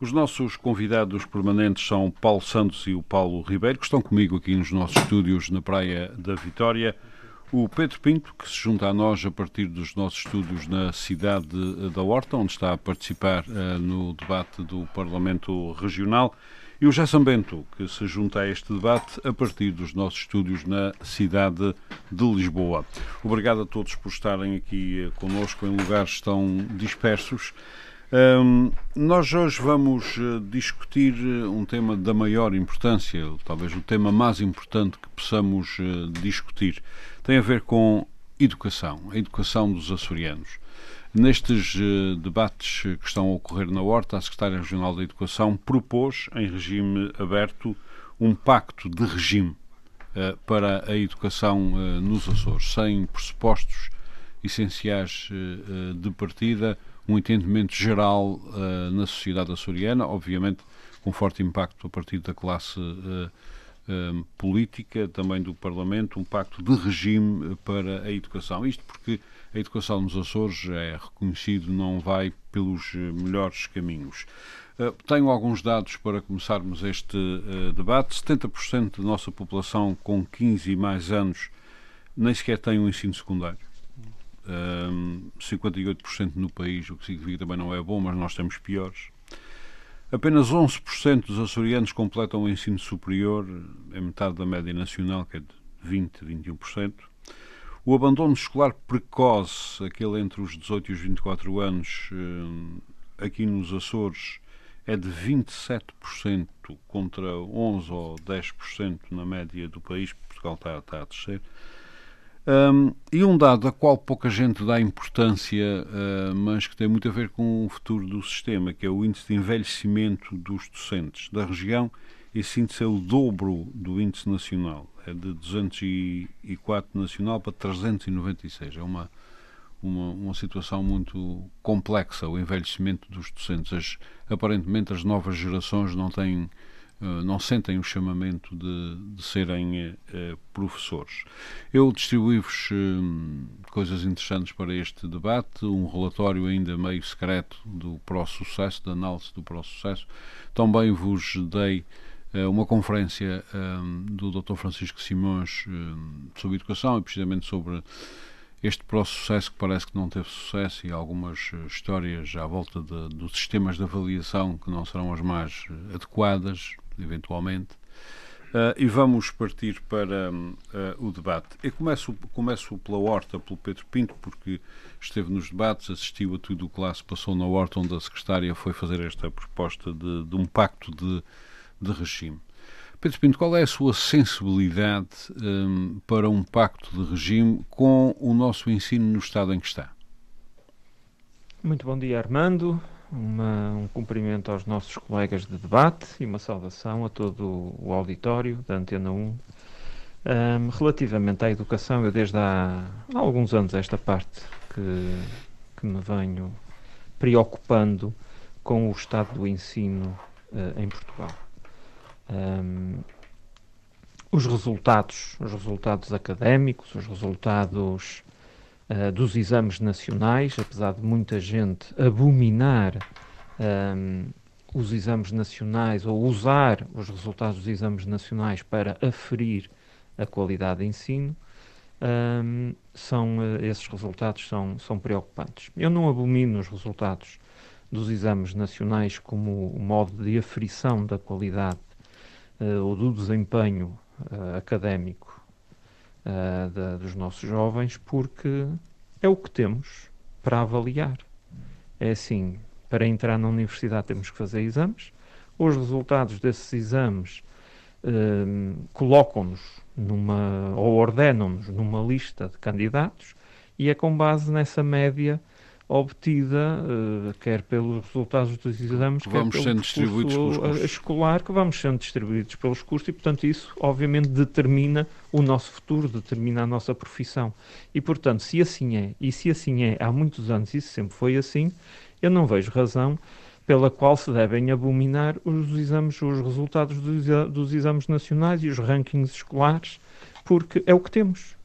os nossos convidados permanentes são Paulo Santos e o Paulo Ribeiro, que estão comigo aqui nos nossos estúdios na Praia da Vitória. O Pedro Pinto, que se junta a nós a partir dos nossos estúdios na cidade da Horta, onde está a participar uh, no debate do Parlamento Regional. E o Jason Bento, que se junta a este debate a partir dos nossos estúdios na cidade de Lisboa. Obrigado a todos por estarem aqui uh, connosco em lugares tão dispersos. Um, nós hoje vamos uh, discutir uh, um tema da maior importância, talvez o tema mais importante que possamos uh, discutir. Tem a ver com educação, a educação dos açorianos. Nestes debates que estão a ocorrer na Horta, a Secretária Regional da Educação propôs, em regime aberto, um pacto de regime para a educação nos Açores, sem pressupostos essenciais de partida um entendimento geral uh, na sociedade açoriana, obviamente com forte impacto a partir da classe uh, uh, política, também do Parlamento, um pacto de regime para a educação. Isto porque a educação nos Açores é reconhecido, não vai pelos melhores caminhos. tenho alguns dados para começarmos este debate. 70% da nossa população com 15 e mais anos nem sequer tem um ensino secundário um, 58% no país, o que significa também não é bom, mas nós temos piores. Apenas 11% dos açorianos completam o ensino superior, é metade da média nacional, que é de 20, 21%. O abandono escolar precoce, aquele entre os 18 e os 24 anos, aqui nos Açores, é de 27% contra 11 ou 10% na média do país. Portugal está, está a descer. Um, e um dado a qual pouca gente dá importância, uh, mas que tem muito a ver com o futuro do sistema, que é o índice de envelhecimento dos docentes da região. Esse índice é o dobro do índice nacional, é de 204 nacional para 396. É uma, uma, uma situação muito complexa, o envelhecimento dos docentes. As, aparentemente, as novas gerações não têm não sentem o chamamento de, de serem uh, professores. Eu distribuí-vos coisas interessantes para este debate, um relatório ainda meio secreto do pró-sucesso, da análise do pró-sucesso. Também vos dei uma conferência do Dr. Francisco Simões sobre educação e precisamente sobre este pró-sucesso que parece que não teve sucesso e algumas histórias à volta de, dos sistemas de avaliação que não serão as mais adequadas eventualmente. Uh, e vamos partir para uh, o debate. Eu começo, começo pela Horta, pelo Pedro Pinto, porque esteve nos debates, assistiu a tudo o que lá se passou na Horta, onde a secretária foi fazer esta proposta de, de um pacto de, de regime. Pedro Pinto, qual é a sua sensibilidade um, para um pacto de regime com o nosso ensino no estado em que está? Muito bom dia, Armando uma, um cumprimento aos nossos colegas de debate e uma saudação a todo o auditório da Antena 1. Um, relativamente à educação, eu desde há, alguns anos esta parte que, que me venho preocupando com o estado do ensino uh, em Portugal. Um, os resultados, os resultados académicos, os resultados uh, dos exames nacionais, apesar de muita gente abominar um, ehm, os exames nacionais ou usar os resultados dos exames nacionais para aferir a qualidade de ensino, um, ehm, são, uh, esses resultados são, são preocupantes. Eu não abomino os resultados dos exames nacionais como o modo de aferição da qualidade uh, ou do desempenho uh, académico uh, da, dos nossos jovens, porque é o que temos para avaliar. É assim, para entrar na universidade temos que fazer exames, os resultados desses exames uh, colocam-nos numa, ou ordenam-nos numa lista de candidatos, e é com base nessa média obtida, uh, quer pelos resultados dos exames, que vamos quer pelo distribuídos pelos cursos. escolar, que vamos sendo distribuídos pelos cursos e, portanto, isso obviamente determina o nosso futuro, determina a nossa profissão. E, portanto, se assim é, e se assim é há muitos anos, isso sempre foi assim, eu não vejo razão pela qual se devem abominar os exames, os resultados dos, dos exames nacionais e os rankings escolares, porque é o que temos.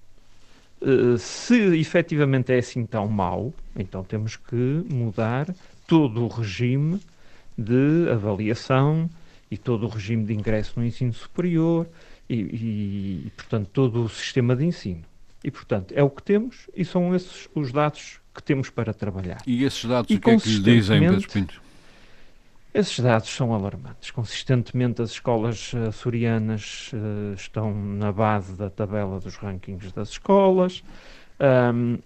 Uh, se efetivamente é assim tão mau, então temos que mudar todo o regime de avaliação e todo o regime de ingresso no ensino superior e, e, e, portanto, todo o sistema de ensino. E, portanto, é o que temos e são esses os dados que temos para trabalhar. E esses dados, e, o que é que lhe dizem, Pedro Pinto? Esses dados são alarmantes. Consistentemente, as escolas uh, açorianas uh, estão na base da tabela dos rankings das escolas. Um, uh,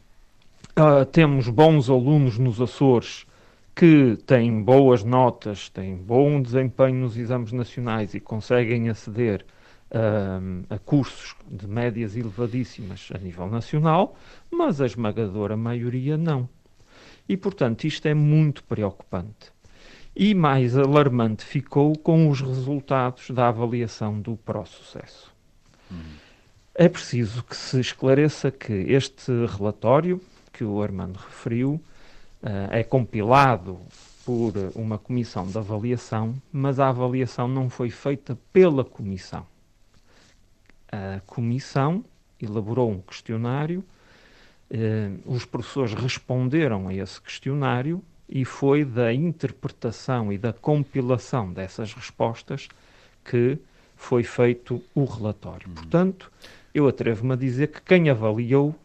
ah, temos bons alunos nos Açores que têm boas notas, têm bom desempenho nos exames nacionais e conseguem aceder a cursos de médias elevadíssimas a nível nacional, mas a esmagadora maioria não. E, portanto, isto é muito preocupante. E mais alarmante ficou com os resultados da avaliação do pró-sucesso. É preciso que se esclareça que este relatório, que o Armando referiu, uh, é compilado por uma comissão de avaliação, mas a avaliação não foi feita pela comissão. A comissão elaborou um questionário, uh, os professores responderam a esse questionário e foi da interpretação e da compilação dessas respostas que foi feito o relatório. Uhum. Portanto, eu atrevo-me a dizer que quem avaliou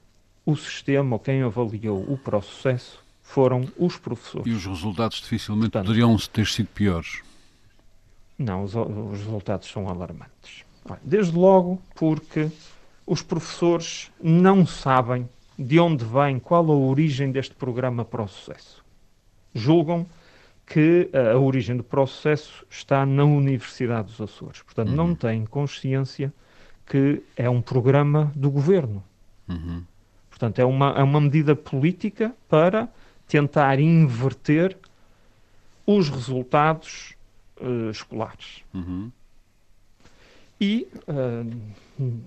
o sistema ou quem avaliou o processo foram os professores. E os resultados dificilmente Portanto, poderiam ter sido piores? Não, os, os resultados são alarmantes. Desde logo porque os professores não sabem de onde vem, qual a origem deste programa para o sucesso julgam que a origem do processo está na Universidade dos Açores. Portanto, uhum. não têm consciência que é um programa do governo. Uhum. Portanto, é uma, é uma medida política para tentar inverter os resultados uh, escolares. Uhum. E uh,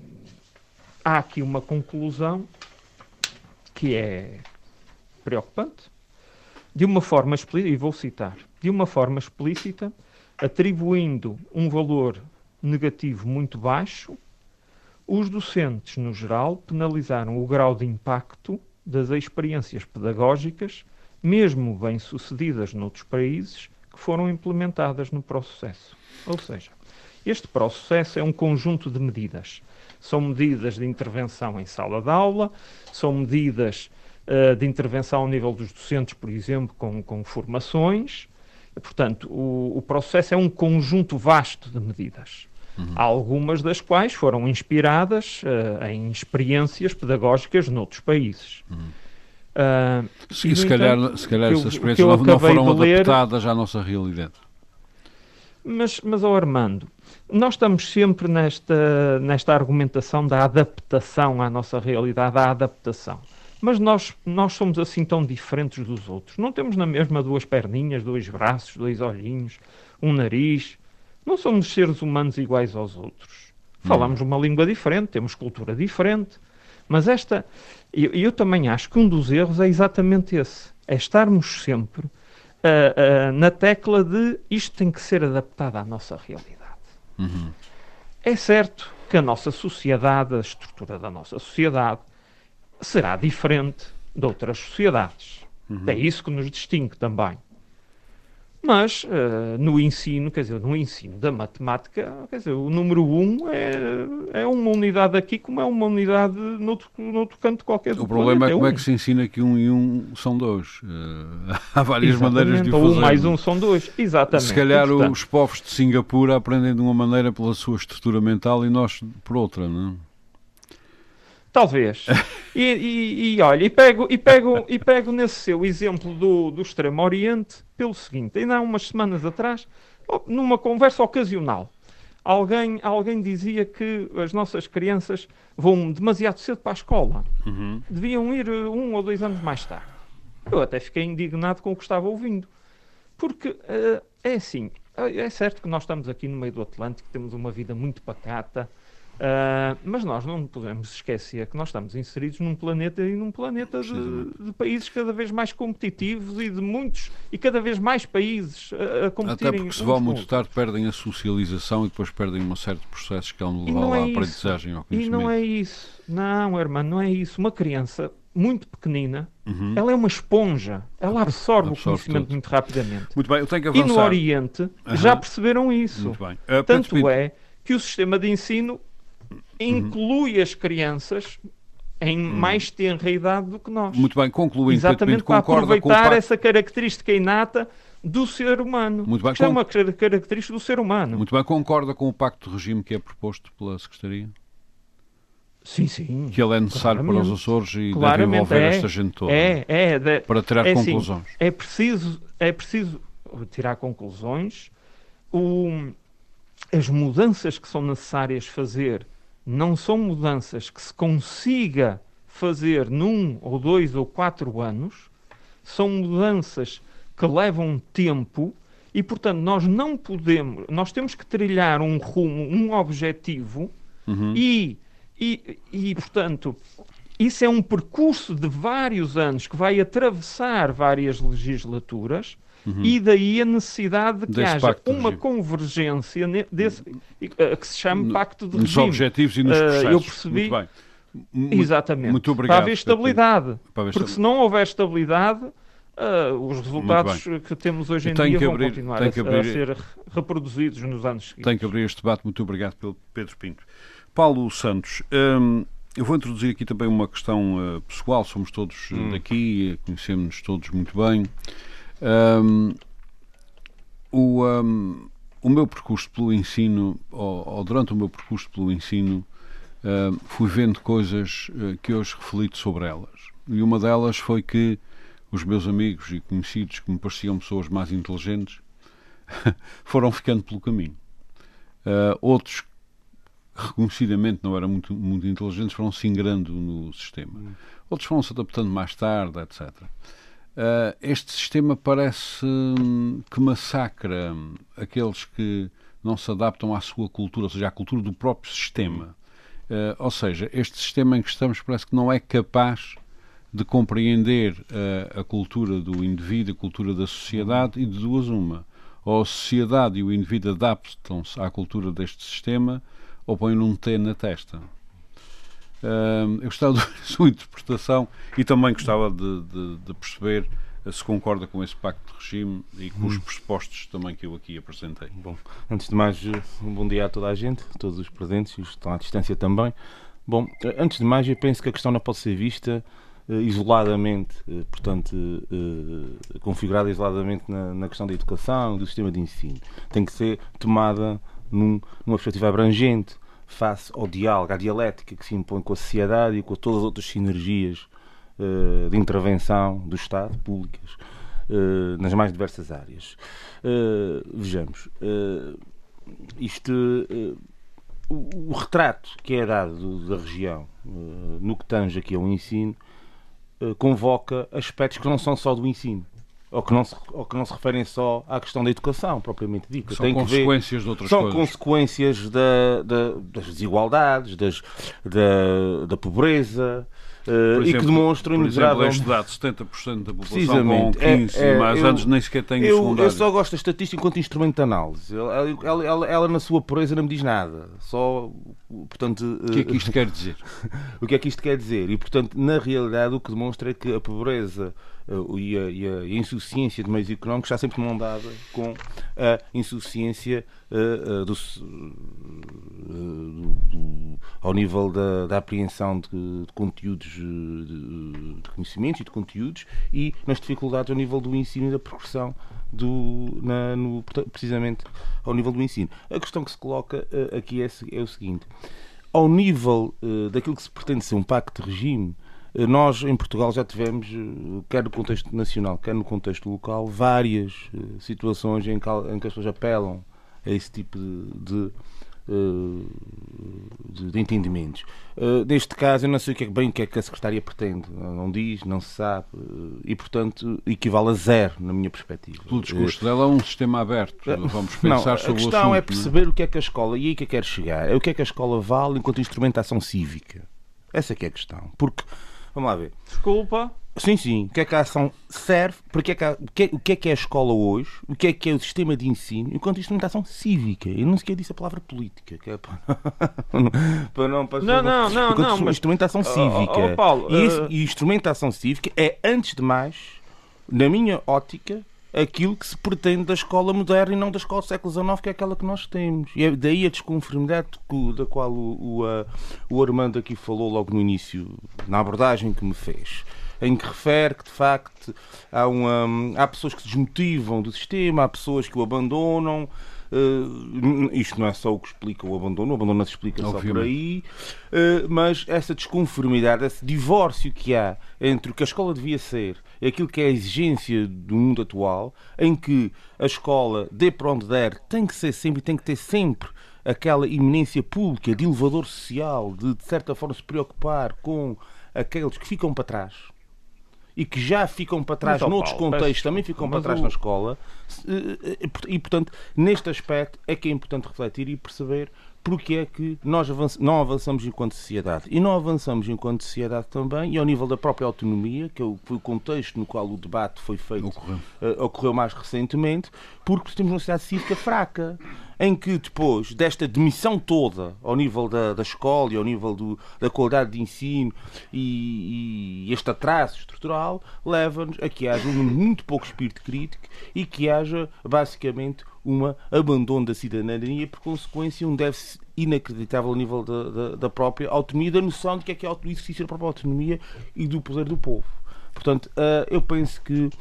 há aqui uma conclusão que é preocupante, de uma forma explícita, e vou citar, de uma forma explícita, atribuindo um valor negativo muito baixo, os docentes, no geral, penalizaram o grau de impacto das experiências pedagógicas, mesmo bem-sucedidas noutros países, que foram implementadas no processo. Ou seja, este processo é um conjunto de medidas. São medidas de intervenção em sala de aula, são medidas uh, de intervenção ao nível dos docentes, por exemplo, com, com formações. Portanto, o, o, processo é um conjunto vasto de medidas. Uhum. Algumas das quais foram inspiradas uh, em experiências pedagógicas noutros países. Uhum. Uh, e, se, calhar, se calhar essas experiências não, não foram adaptadas ler, à nossa realidade. Mas, mas oh Armando, nós estamos sempre nesta, nesta argumentação da adaptação à nossa realidade, da adaptação. Mas nós, nós somos assim tão diferentes dos outros. Não temos na mesma duas perninhas, dois braços, dois olhinhos, um nariz. Não somos seres humanos iguais aos outros. Falamos uma língua diferente, temos cultura diferente. Mas esta, eu, eu também acho que um dos erros é exatamente esse: é estarmos sempre uh, uh, na tecla de isto tem que ser adaptado à nossa realidade. Uhum. É certo que a nossa sociedade, a estrutura da nossa sociedade, será diferente de outras sociedades. Uhum. É isso que nos distingue também. Mas uh, no ensino, quer dizer, no ensino da matemática, quer dizer, o número 1 um é, é uma unidade aqui como é uma unidade noutro, noutro canto qualquer do O problema planeta. é como é, um. é que se ensina que um e um são dois. Uh, há várias Exatamente. maneiras de o fazer. um mais um são dois. Exatamente. Se calhar portanto, os povos de Singapura aprendem de uma maneira pela sua estrutura mental e nós por outra, não é? Talvez. E, e, e, olha, e pego, e, pego, e pego nesse seu exemplo do, do Extremo Oriente pelo seguinte: ainda há umas semanas atrás, numa conversa ocasional, alguém, alguém dizia que as nossas crianças vão demasiado cedo para a escola. Uhum. Deviam ir uh, um ou dois anos mais tarde. eu até fiquei indignado com o que estava ouvindo. Porque uh, é assim, é certo que nós estamos aqui no meio do Atlântico, temos uma vida muito pacata, Uh, mas nós não podemos esquecer que nós estamos inseridos num planeta e num planeta de, de, países cada vez mais competitivos e de muitos e cada vez mais países a, a competirem. Até porque se vão muito tarde perdem a socialização e depois perdem uma série de processos que vão levar à é aprendizagem ao conhecimento. E não é isso. Não, irmão, não é isso. Uma criança muito pequenina, uhum. ela é uma esponja. Ela absorve, absorve o conhecimento tudo. muito rapidamente. Muito bem, eu tenho que avançar. E no Oriente uhum. já perceberam isso. Muito bem. Uh, Tanto é que o sistema de ensino inclui uhum. as crianças em uhum. mais tenra idade do que nós. Muito bem, concluindo. Exatamente para aproveitar essa característica inata do ser humano. Muito bem, Isto é uma característica do ser humano. Muito bem, concorda com o pacto de regime que é proposto pela Secretaria? Sim, sim. Que ele é necessário para os Açores e deve envolver é, esta gente toda. É, é. De, para tirar é, conclusões. Sim, é, preciso, é preciso tirar conclusões. O, as mudanças que são necessárias fazer não são mudanças que se consiga fazer num ou dois ou quatro anos, são mudanças que levam tempo e, portanto, nós não podemos, nós temos que trilhar um rumo, um objetivo uhum. e, e, e, portanto, isso é um percurso de vários anos que vai atravessar várias legislaturas Uhum. E daí a necessidade de que desse haja uma convergência desse, uh, que se chama Pacto de Nos objetivos e nos processos. Uh, eu percebi... Muito bem. Exatamente. Muito obrigado. Para haver estabilidade. Para haver porque se não houver estabilidade, uh, os resultados que temos hoje em dia vão abrir, continuar a, abrir, a, ser reproduzidos nos anos seguintes. Tenho que abrir este debate. Muito obrigado, Pedro Pinto. Paulo Santos, hum, eu vou introduzir aqui também uma questão uh, pessoal. Somos todos hum. daqui, conhecemos-nos todos muito bem. Um, o, um, o meu percurso pelo ensino, ou, ou, durante o meu percurso pelo ensino, uh, fui vendo coisas uh, que hoje reflito sobre elas. E uma delas foi que os meus amigos e conhecidos que me pareciam pessoas mais inteligentes foram ficando pelo caminho. Uh, outros reconhecidamente não eram muito, muito inteligentes foram se ingrando no sistema. Hum. Outros foram se adaptando mais tarde, etc. Uh, este sistema parece hum, que massacra aqueles que não se adaptam à sua cultura, ou seja, à cultura do próprio sistema. Uh, ou seja, este sistema em que estamos parece que não é capaz de compreender uh, a cultura do indivíduo, a cultura da sociedade, e de duas uma. Ou a sociedade e o indivíduo adaptam-se à cultura deste sistema, ou põem um T na testa. Eu gostava da sua interpretação e também gostava de, de, de, perceber se concorda com esse pacto de regime e com hum. os pressupostos também que eu aqui apresentei. Bom, antes de mais, um bom dia a toda a gente, a todos os presentes e os que estão à distância também. Bom, antes de mais, eu penso que a questão não pode ser vista isoladamente, portanto, configurada isoladamente na, na, questão da educação, do sistema de ensino. Tem que ser tomada num, numa perspectiva abrangente, face ao diálogo, à dialética que se impõe com a sociedade e com todas as outras sinergias uh, de intervenção do Estado, públicas, uh, nas mais diversas áreas. Uh, vejamos, isto, o, o, retrato que é dado da região no que tange aqui ao ensino convoca aspectos que não são só do ensino ou que, não se, ou que não se referem só à questão da educação, propriamente dita. São Tem consequências ver, de outras são coisas. São consequências da, da, das desigualdades, das, da, da pobreza, Uh, e que demonstram por exemplo, dado, 70% da população com 15 é, é, mais eu, anos nem sequer tem eu, secundário. Eu só gosto da estatística enquanto instrumento de análise. Ela, ela, ela, ela, na sua pureza não me diz nada. Só, portanto... O que é que isto quer dizer? o que é que isto quer dizer? E, portanto, na realidade, o que demonstra é que a pobreza uh, e, a, e, a, insuficiência de meios económicos está sempre mão dada com a insuficiência uh, do, do, ao nível da, da apreensão de, de conteúdos de, de, conhecimentos e de conteúdos e nas dificuldades ao nível do ensino e da progressão do, na, no, precisamente ao nível do ensino. A questão que se coloca uh, aqui é, é, o seguinte: ao nível uh, daquilo que se pretende ser um pacto de regime, nós, em Portugal, já tivemos, quer no contexto nacional, quer no contexto local, várias situações em que, em que as pessoas apelam a esse tipo de, de, de, de entendimentos. Uh, neste caso, eu não sei o que é, bem o que é que a Secretaria pretende, não diz, não se sabe, uh, e portanto equivale a zero, na minha perspectiva. Pelo discurso dela, é um sistema aberto. Vamos pensar não, sobre o assunto. A questão é perceber o que é que a escola, e aí que eu quero chegar, é o que é que a escola vale enquanto instrumento de ação cívica. Essa é que é a questão. Porque, vamos lá ver. Desculpa, Sim, sim. O que é que a ação serve? Porque é que há, o, que é, o que é que é a escola hoje? O que é que é o sistema de ensino? Enquanto instrumentação cívica. Eu não sequer disse a palavra política. Que é para, para não para Não, não, não. não mas... Instrumentação cívica. Oh, oh, Paulo, e, uh... e instrumentação cívica é, antes de mais, na minha ótica, aquilo que se pretende da escola moderna e não da escola do século XIX, que é aquela que nós temos. E é daí a desconformidade da qual o, o, o Armando aqui falou logo no início, na abordagem que me fez em que refere que de facto há, uma, há pessoas que se desmotivam do sistema, há pessoas que o abandonam. Uh, isto não é só o que explica o abandono, o abandono não se explica Obviamente. só por aí, uh, mas essa desconformidade, esse divórcio que há entre o que a escola devia ser e aquilo que é a exigência do mundo atual, em que a escola, dê para onde der, tem que ser sempre, tem que ter sempre aquela iminência pública de elevador social, de de certa forma se preocupar com aqueles que ficam para trás e que já ficam para trás noutros Paulo, contextos, também ficam para trás o... na escola. Eh, eh, e, portanto, neste aspecto é que é importante refletir e perceber porque é que nós não avançamos enquanto sociedade. E não avançamos enquanto sociedade também, e ao nível da própria autonomia, que é foi o contexto no qual o debate foi feito, ocorreu, uh, ocorreu mais recentemente, porque temos uma sociedade cívica fraca em que depois desta demissão toda ao nível da, da escola e ao nível do, da qualidade de ensino e, e este atraso estrutural leva-nos a que haja um muito pouco espírito crítico e que haja basicamente um abandono da cidadania por consequência um déficit inacreditável ao nível da, da, da própria autonomia da noção de que é que é o exercício da própria autonomia e do poder do povo. Portanto, uh, eu penso que uh,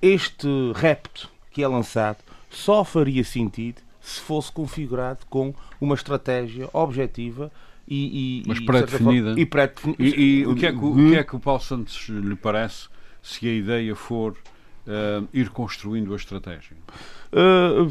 este repto que é lançado só faria sentido se fosse configurado com uma estratégia objetiva e, e, Mas pré-definida. E, pré e, e o, que é que, o que é que o Paulo Santos lhe parece se a ideia for uh, ir construindo a estratégia? Uh,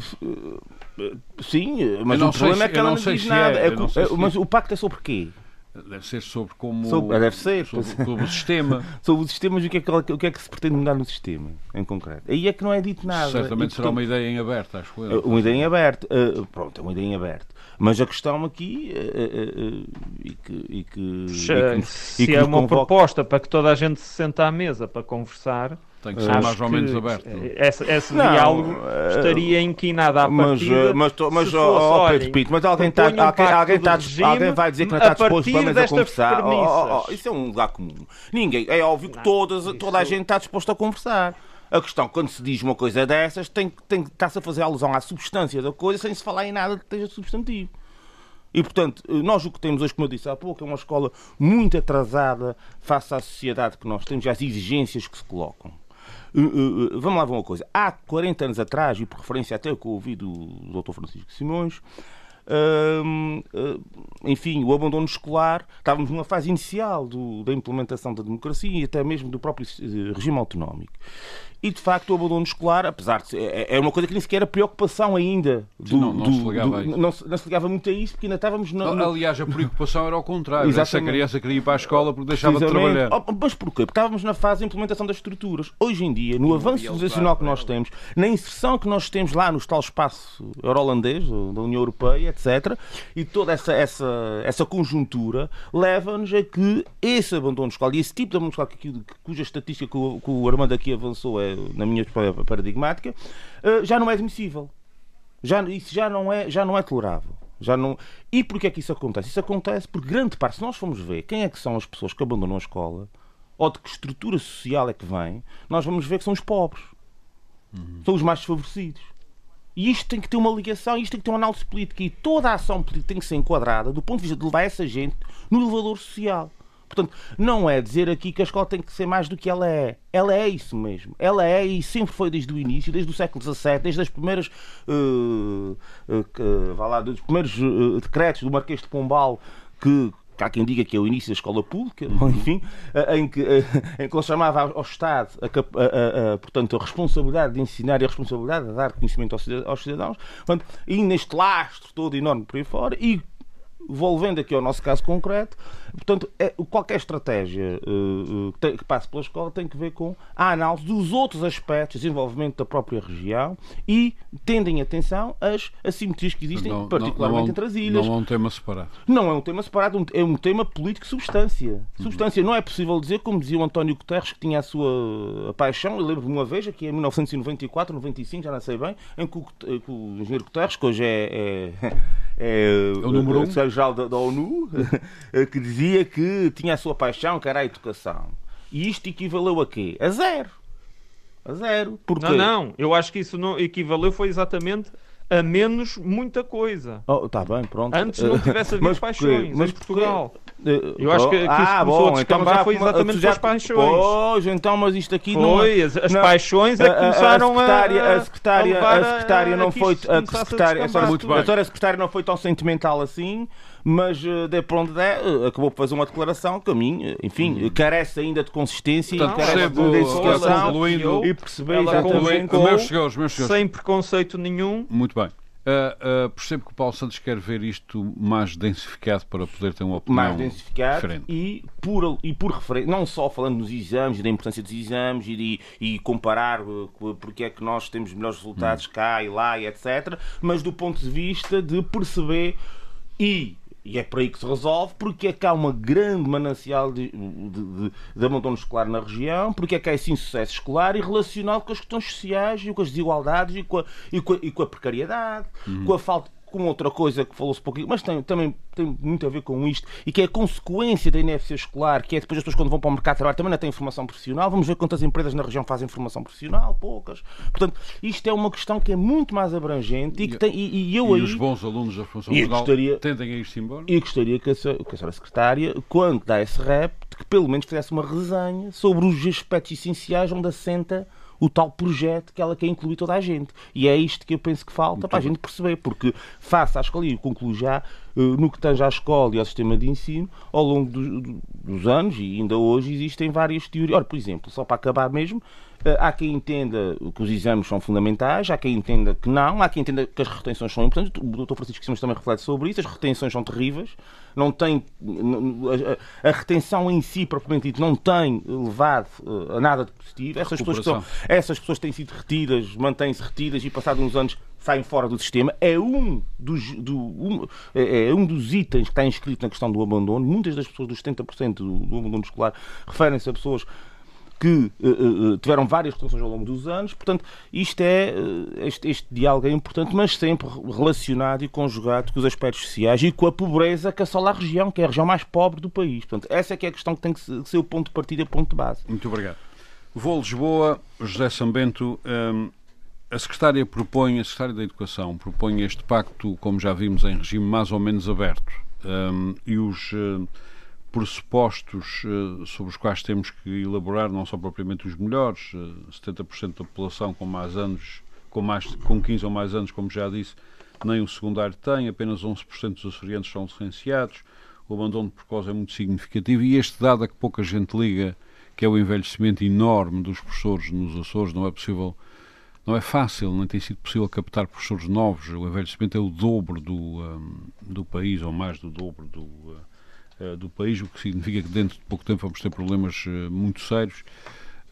sim, mas o problema é que ela não diz nada. É, é, mas o pacto é sobre quê? Deve ser sobre como. Sobre, deve ser. Sobre, sobre o sistema. sobre o sistema, mas o que, é que, o que é que se pretende mudar no sistema, em concreto? Aí é que não é dito nada. Certamente e, será uma ideia em aberto, acho eu. Uma ideia em aberto. Uh, pronto, é uma ideia em aberto. Mas a questão aqui. Uh, uh, e que. E que, e que se e é uma convoca... proposta para que toda a gente se senta à mesa para conversar. Tem que ser mais ou menos aberto. Esse, esse não, diálogo uh, estaria inquinado à mas, partida. Mas, mas, oh, Pedro Pinto, mas alguém, tá, alguém, alguém, tá, alguém vai dizer que não está disposto para a conversar. Oh, oh, oh, isso é um lugar comum. Ninguém, é óbvio que não, todas, isso... toda a gente está disposta a conversar. A questão, quando se diz uma coisa dessas, tem, tem, está-se a fazer alusão à substância da coisa sem se falar em nada que esteja substantivo. E, portanto, nós o que temos hoje, como eu disse há pouco, é uma escola muito atrasada face à sociedade que nós temos e às exigências que se colocam. Uh, uh, uh, vamos lá ver uma coisa. Há 40 anos atrás, e por referência até que ouvi do, Dr. Francisco Simões, enfim, o abandono escolar, estávamos numa fase inicial do, da implementação da democracia e até mesmo do próprio eh, regime autonómico. E de facto o abandono escolar, apesar de ser, é, é uma coisa que nem sequer era preocupação ainda. Do, não, não, do, se ligava do, não, não, se ligava muito a isso porque ainda estávamos. No, no... Aliás, a preocupação era ao contrário. Exatamente. Essa criança queria ir para a escola porque deixava de trabalhar. Oh, mas porquê? Porque estávamos na fase de implementação das estruturas. Hoje em dia, no avanço civilizacional que nós temos, na inserção que nós temos lá no tal espaço euro-holandês, da União Europeia, etc., e toda essa, essa, essa conjuntura leva-nos a que esse abandono escolar e esse tipo de abandono escolar, cuja estatística que o, que o Armando aqui avançou é na minha paradigmática, eh, já não é admissível. Já, isso já não é, já não é tolerável. Já não... E porquê é que isso acontece? Isso acontece porque grande parte, se nós formos ver quem é que são as pessoas que abandonam a escola, ou de que estrutura social é que vêm, nós vamos ver que são os pobres. Uhum. São os mais desfavorecidos. E isto tem que ter uma ligação, isto tem que ter uma análise política. E toda a ação política tem que ser enquadrada do ponto de vista de levar essa gente no elevador social. Portanto, não é dizer aqui que a escola tem que ser mais do que ela é. Ela é isso mesmo. Ela é e sempre foi desde o início, desde o século XVII, desde as primeiras, uh, uh, lá, dos primeiros uh, decretos do Marquês de Pombal que há quem diga que é o início da escola pública, uhum. enfim, em que, em que ele chamava ao Estado a, a, a, portanto, a responsabilidade de ensinar e a responsabilidade de dar conhecimento aos cidadãos, portanto, e neste lastro todo enorme por aí fora, e volvendo aqui ao nosso caso concreto, portanto, é, qualquer estratégia uh, que, que, passe pela escola tem que ver com a análise dos outros aspectos de desenvolvimento da própria região e tendem atenção às assimetrias que existem, não, particularmente não, não, entre as ilhas. Não é um tema separado. Não é um tema separado, é um tema político substância. Substância. Uhum. Não é possível dizer, como dizia o António Guterres, que tinha a sua paixão, eu lembro-me uma vez, aqui em 1994, 95, já não sei bem, em que o, que o engenheiro Guterres, que hoje é, é é, o número um. secretário-geral da, da, ONU, que dizia que tinha a sua paixão, que era a educação. E isto equivaleu a quê? A zero. A zero. Porque... Não, não. Eu acho que isso não equivaleu foi exatamente a menos muita coisa. Oh, tá bem, pronto. Antes não tivesse havido mas paixões mas em Portugal. Eu acho que, que ah, bom, então já foi exatamente já, as paixões. Pois, então, mas isto aqui foi, não... as, as não, paixões é que começaram a, secretária, a, a secretária, a, a secretária não foi... A secretária, a, a, a secretária não foi tão sentimental assim mas eh, de pronto de, eh, acabou por fazer uma declaração que a mim, eh, enfim, hum. carece ainda de consistência Portanto, e carece de identificação e perceber exatamente meus senhores, meus senhores. sem preconceito nenhum. Muito bem. Uh, uh, percebo que o Paulo Santos quer ver isto mais densificado para poder ter uma opinião mais densificado diferente. e por, e por referência, não só falando nos exames e da importância dos exames e, e comparar porque é que nós temos melhores resultados hum. cá e lá e etc, mas do ponto de vista de perceber e e é por aí que se resolve, porque é que há uma grande manancial de, de, de, abandono escolar na região, porque é que há esse insucesso escolar e relacionado com as questões sociais e com as desigualdades e com a, e com a, e com a precariedade, uhum. com a falta com outra coisa que falou-se pouquinho, mas tem, também tem muito a ver com isto, e que é a consequência da NFC escolar, que é depois as pessoas quando vão para o mercado de trabalho também não têm formação profissional. Vamos ver quantas empresas na região fazem formação profissional, poucas. Portanto, isto é uma questão que é muito mais abrangente e que tem. E, e eu e aí, os bons alunos da formação profissional tendem a ir-se embora. E gostaria que a, que a senhora secretária, quando dá esse rap, que pelo menos fizesse uma resenha sobre os aspectos essenciais onde assenta o tal projeto que ela quer incluir toda a gente. E é isto que eu penso que falta Muito para bem. a gente perceber, porque face à escola, e concluo já, eh, no que tange à escola e ao sistema de ensino, ao longo dos, dos anos, e ainda hoje, existem várias teorias. Ora, por exemplo, só para acabar mesmo, há quem entenda que os exames são fundamentais, há quem entenda que não, há quem entenda que as retenções são importantes. O Dr. Francisco Simões também reflete sobre isso. As retenções são terríveis. Não tem, a, retenção em si, propriamente dito, não tem levado eh, a nada de positivo. Essas pessoas, essas pessoas têm sido retidas, mantêm-se retidas e, passados uns anos, saem fora do sistema. É um dos, do, um, é, é um dos itens que está inscrito na questão do abandono. Muitas das pessoas, dos 70% do, do abandono escolar, referem-se a pessoas que uh, uh, tiveram várias retenções ao longo dos anos. Portanto, isto é, uh, este, este, diálogo é importante, mas sempre relacionado e conjugado com os aspectos sociais e com a pobreza que assola a região, que é a região mais pobre do país. Portanto, essa é que é a questão que tem que ser o ponto de partida ponto de base. Muito obrigado. Vou a Lisboa, José Sambento. Um, a Secretária propõe, a Secretária da Educação propõe este pacto, como já vimos, em regime mais ou menos aberto. Um, e os pressupostos uh, sobre os quais temos que elaborar não são propriamente os melhores. Uh, eh, 70% da população com mais anos, com, mais, com 15 ou mais anos, como já disse, nem o secundário tem, apenas 11% dos açorianos são licenciados, o abandono precoce é muito significativo e este dado a que pouca gente liga, que é o envelhecimento enorme dos professores nos Açores, não é possível, não é fácil, nem tem sido possível captar professores novos. O envelhecimento é o dobro do, um, eh, do país, ou mais do dobro do, uh, do país, o que significa que dentro de pouco tempo vamos ter problemas uh, muito sérios.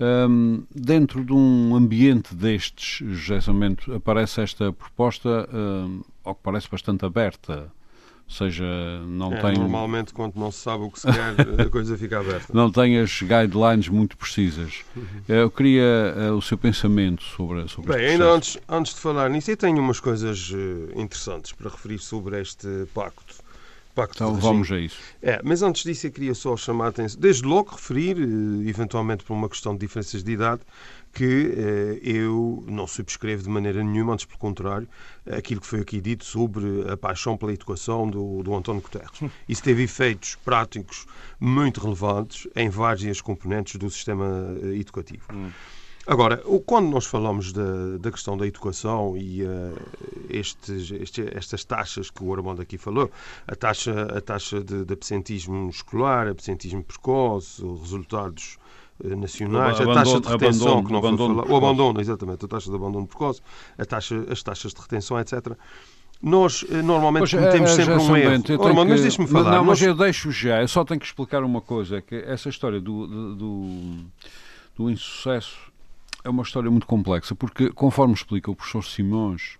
Um, dentro de um ambiente destes, José Samento, aparece esta proposta, um, ao que parece bastante aberta. Ou seja, não é, tem. Normalmente, quando não se sabe o que se quer, a coisa fica aberta. Não tem as guidelines muito precisas. Uhum. Eu queria uh, o seu pensamento sobre, sobre Bem, ainda antes, antes de falar nisso, eu tenho umas coisas uh, interessantes para referir sobre este pacto. Pacto então vamos a isso. É, mas antes disso eu queria só chamar a atenção, desde logo referir, eh, eventualmente por uma questão de diferenças de idade, que eh, eu não subscrevo de maneira nenhuma, antes pelo contrário, aquilo que foi aqui dito sobre a paixão pela educação do, do António Guterres. Isso teve efeitos práticos muito relevantes em várias componentes do sistema eh, educativo. Hum. Agora, quando nós falamos da, da questão da educação e uh, estes, estes, estas taxas que o Armando aqui falou, a taxa, a taxa de, de absentismo escolar, absentismo precoce, resultados uh, nacionais, abandono, a taxa de retenção abandono, que não foi falar, o abandono, exatamente, a taxa de abandono precoce, a taxa, as taxas de retenção, etc. nós eh, normalmente pois, cometemos é, sempre um erro. Oh, mas deixe-me falar. Não, nós... mas eu deixo já. Eu só tenho que explicar uma coisa: que essa história do, do, do insucesso é uma história muito complexa, porque, conforme explica o professor Simões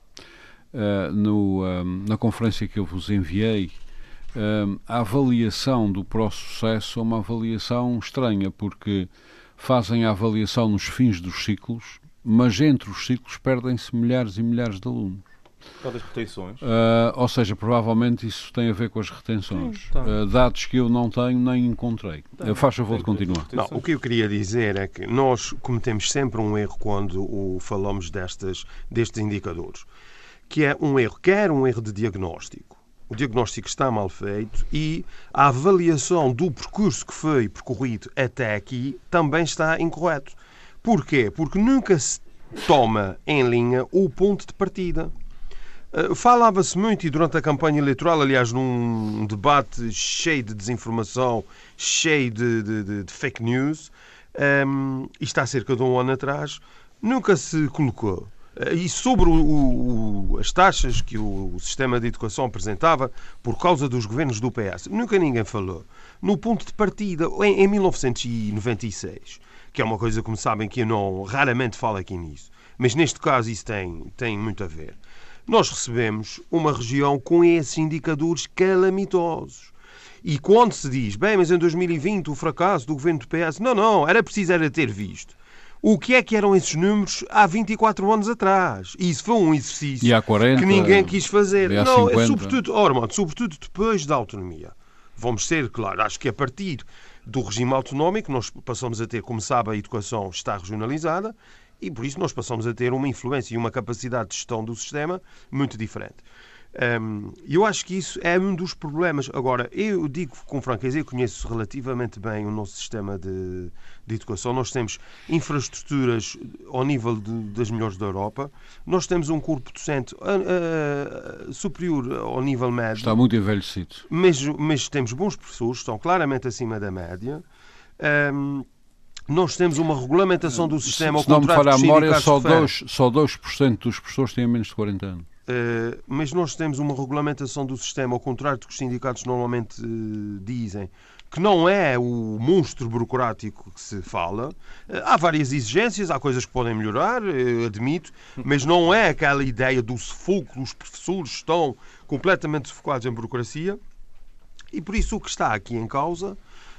uh, no, uh, na conferência que eu vos enviei, uh, a avaliação do pró-sucesso é uma avaliação estranha, porque fazem a avaliação nos fins dos ciclos, mas entre os ciclos perdem-se milhares e milhares de alunos. Por das retenções? Uh, ou seja, provavelmente isso tem a ver com as retenções. Sim, tá. uh, dados que eu não tenho nem encontrei. Tá. Uh, faz favor de continuar. Não, o que eu queria dizer é que nós cometemos sempre um erro quando o, falamos destas, destes indicadores, que é um erro, quer um erro de diagnóstico, o diagnóstico está mal feito e a avaliação do percurso que foi percorrido até aqui também está incorreto. Porquê? Porque nunca se toma em linha o ponto de partida. Eh, falava-se muito, e durante a campanha eleitoral, aliás, num debate cheio de desinformação, cheio de, de, de fake news, um, ehm, isto há cerca de um ano atrás, nunca se colocou. Eh, e sobre o, o, as taxas que o, o, sistema de educação apresentava por causa dos governos do PS, nunca ninguém falou. No ponto de partida, em, em 1996, que é uma coisa, como sabem, que eu não raramente falo aqui nisso, mas neste caso isso tem, tem muito a ver nós recebemos uma região com esses indicadores calamitosos. E quando se diz, bem, mas em 2020 o fracasso do governo do PS, não, não, era preciso era ter visto. O que é que eram esses números há 24 anos atrás? E isso foi um exercício 40, que ninguém quis fazer. Não, 50. sobretudo, oh, sobretudo depois da autonomia. Vamos ser, claro, acho que a partir do regime autonómico nós passamos a ter, como sabe, a educação está regionalizada e por isso nós passamos a ter uma influência e uma capacidade de gestão do sistema muito diferente. Um, eu acho que isso é um dos problemas. Agora, eu digo com franqueza, eu conheço relativamente bem o nosso sistema de, de educação. Nós temos infraestruturas ao nível de, das melhores da Europa. Nós temos um corpo docente uh, uh, superior ao nível médio. Está muito envelhecido. Mas, mas temos bons professores, estão claramente acima da média. Um, nós temos uma regulamentação do sistema. Se não me falha a memória, só 2%, só 2 dos professores têm menos de 40 anos. Uh, mas nós temos uma regulamentação do sistema, ao contrário do que os sindicatos normalmente uh, dizem, que não é o monstro burocrático que se fala. Uh, há várias exigências, há coisas que podem melhorar, admito, mas não é aquela ideia do sufoco, os professores estão completamente sufocados em burocracia. E por isso o que está aqui em causa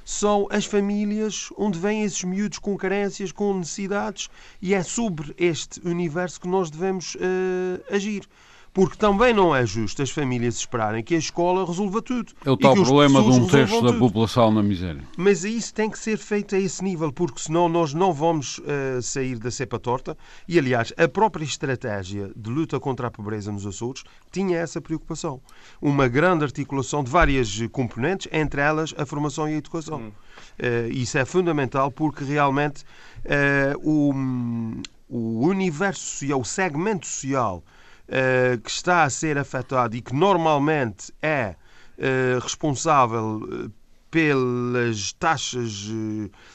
são as famílias onde vêm esses miúdos com carências, com necessidades, e é sobre este universo que nós devemos uh, agir. Porque também não é justo as famílias esperarem que a escola resolva tudo. É o tal problema de um terço da população na miséria. Mas isso tem que ser feito a esse nível, porque senão nós não vamos uh, sair da cepa torta. E, aliás, a própria estratégia de luta contra a pobreza nos Açores tinha essa preocupação. Uma grande articulação de várias componentes, entre elas a formação e a educação. Hum. Uh, isso é fundamental porque realmente uh, o, o universo social, o segmento social que está a ser afetado e que normalmente é uh, responsável eh, pelas taxas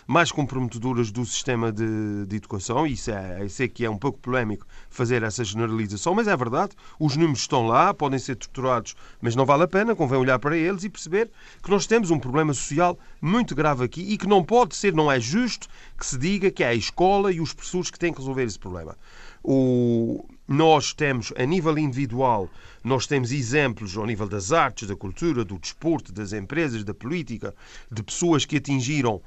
mais comprometedoras do sistema de, de educação. Isso é, sei que é um pouco polémico fazer essa generalização, mas é verdade. Os números estão lá, podem ser torturados, mas não vale a pena. Convém olhar para eles e perceber que nós temos um problema social muito grave aqui e que não pode ser, não é justo que se diga que é a escola e os professores que têm que resolver esse problema. O, nós temos, a nível individual, nós temos exemplos ao nível das artes, da cultura, do desporto, das empresas, da política, de pessoas que atingiram uh,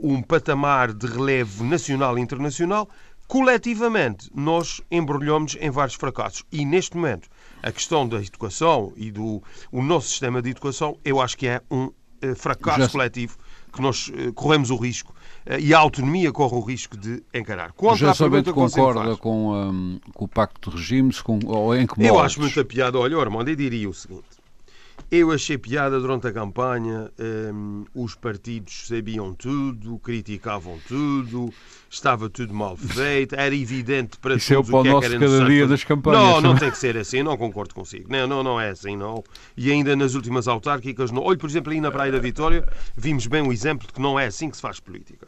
um patamar de relevo nacional e internacional. Coletivamente, nós embrulhamos em vários fracassos. E, neste momento, a questão da educação e do o nosso sistema de educação, eu acho que é um uh, fracasso Já... coletivo que nós uh, corremos o risco e a autonomia corre o risco de encarar. Quanto Já sabendo concorda com, um, com, o Pacto de Regimes, com, ou em que? Eu acho muita piada. Olha, Armando, eu diria o seguinte. Eu achei piada durante a campanha. Um, os partidos sabiam tudo, criticavam tudo, estava tudo mal feito, era evidente para Isso todos é o, que é que era cada dia das campanhas. Não, não tem que ser assim, não concordo consigo. Não, não, não é assim, não. E ainda nas últimas autárquicas, não. Olhe, por exemplo, aí na Praia da Vitória, vimos bem o exemplo de que não é assim que se faz política.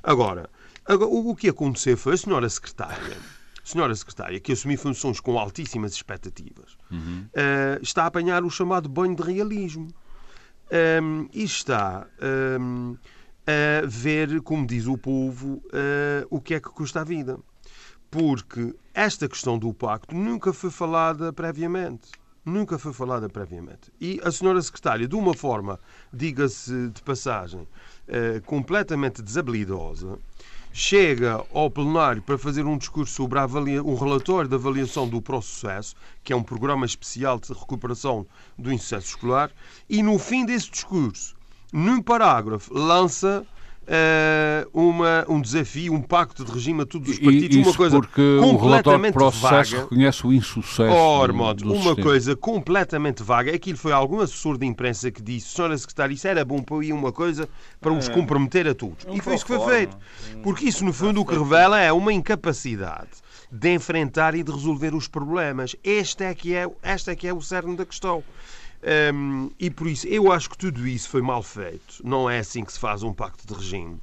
Agora, agora o que aconteceu foi a senhora secretária senhora secretária, que assumi funções com altíssimas expectativas, uhum. uh, está a apanhar o chamado banho de realismo. Um, e está um, a ver, como diz o povo, uh, o que é que custa a vida. Porque esta questão do pacto nunca foi falada previamente. Nunca foi falada previamente. E a senhora secretária, de uma forma, diga-se de passagem, uh, completamente desabilidosa, chega ao plenário para fazer um discurso sobre um relatório de avaliação do processo, que é um programa especial de recuperação do insucesso escolar, e no fim desse discurso, num parágrafo, lança uma, um desafio, um pacto de regime a todos os partidos, e, uma coisa porque completamente o processo vaga. reconhece o insucesso. Oh, Armando, uma sistema. coisa completamente vaga. Aquilo foi algum assessor de imprensa que disse, senhora secretária, isso era bom para ir uma coisa para os é. comprometer a todos. Um e foi isso que foi feito. Porque isso, no fundo, o que revela é uma incapacidade de enfrentar e de resolver os problemas. Este é que é, este é que é o cerne da questão. Um, e por isso, eu acho que tudo isso foi mal feito. Não é assim que se faz um pacto de regime.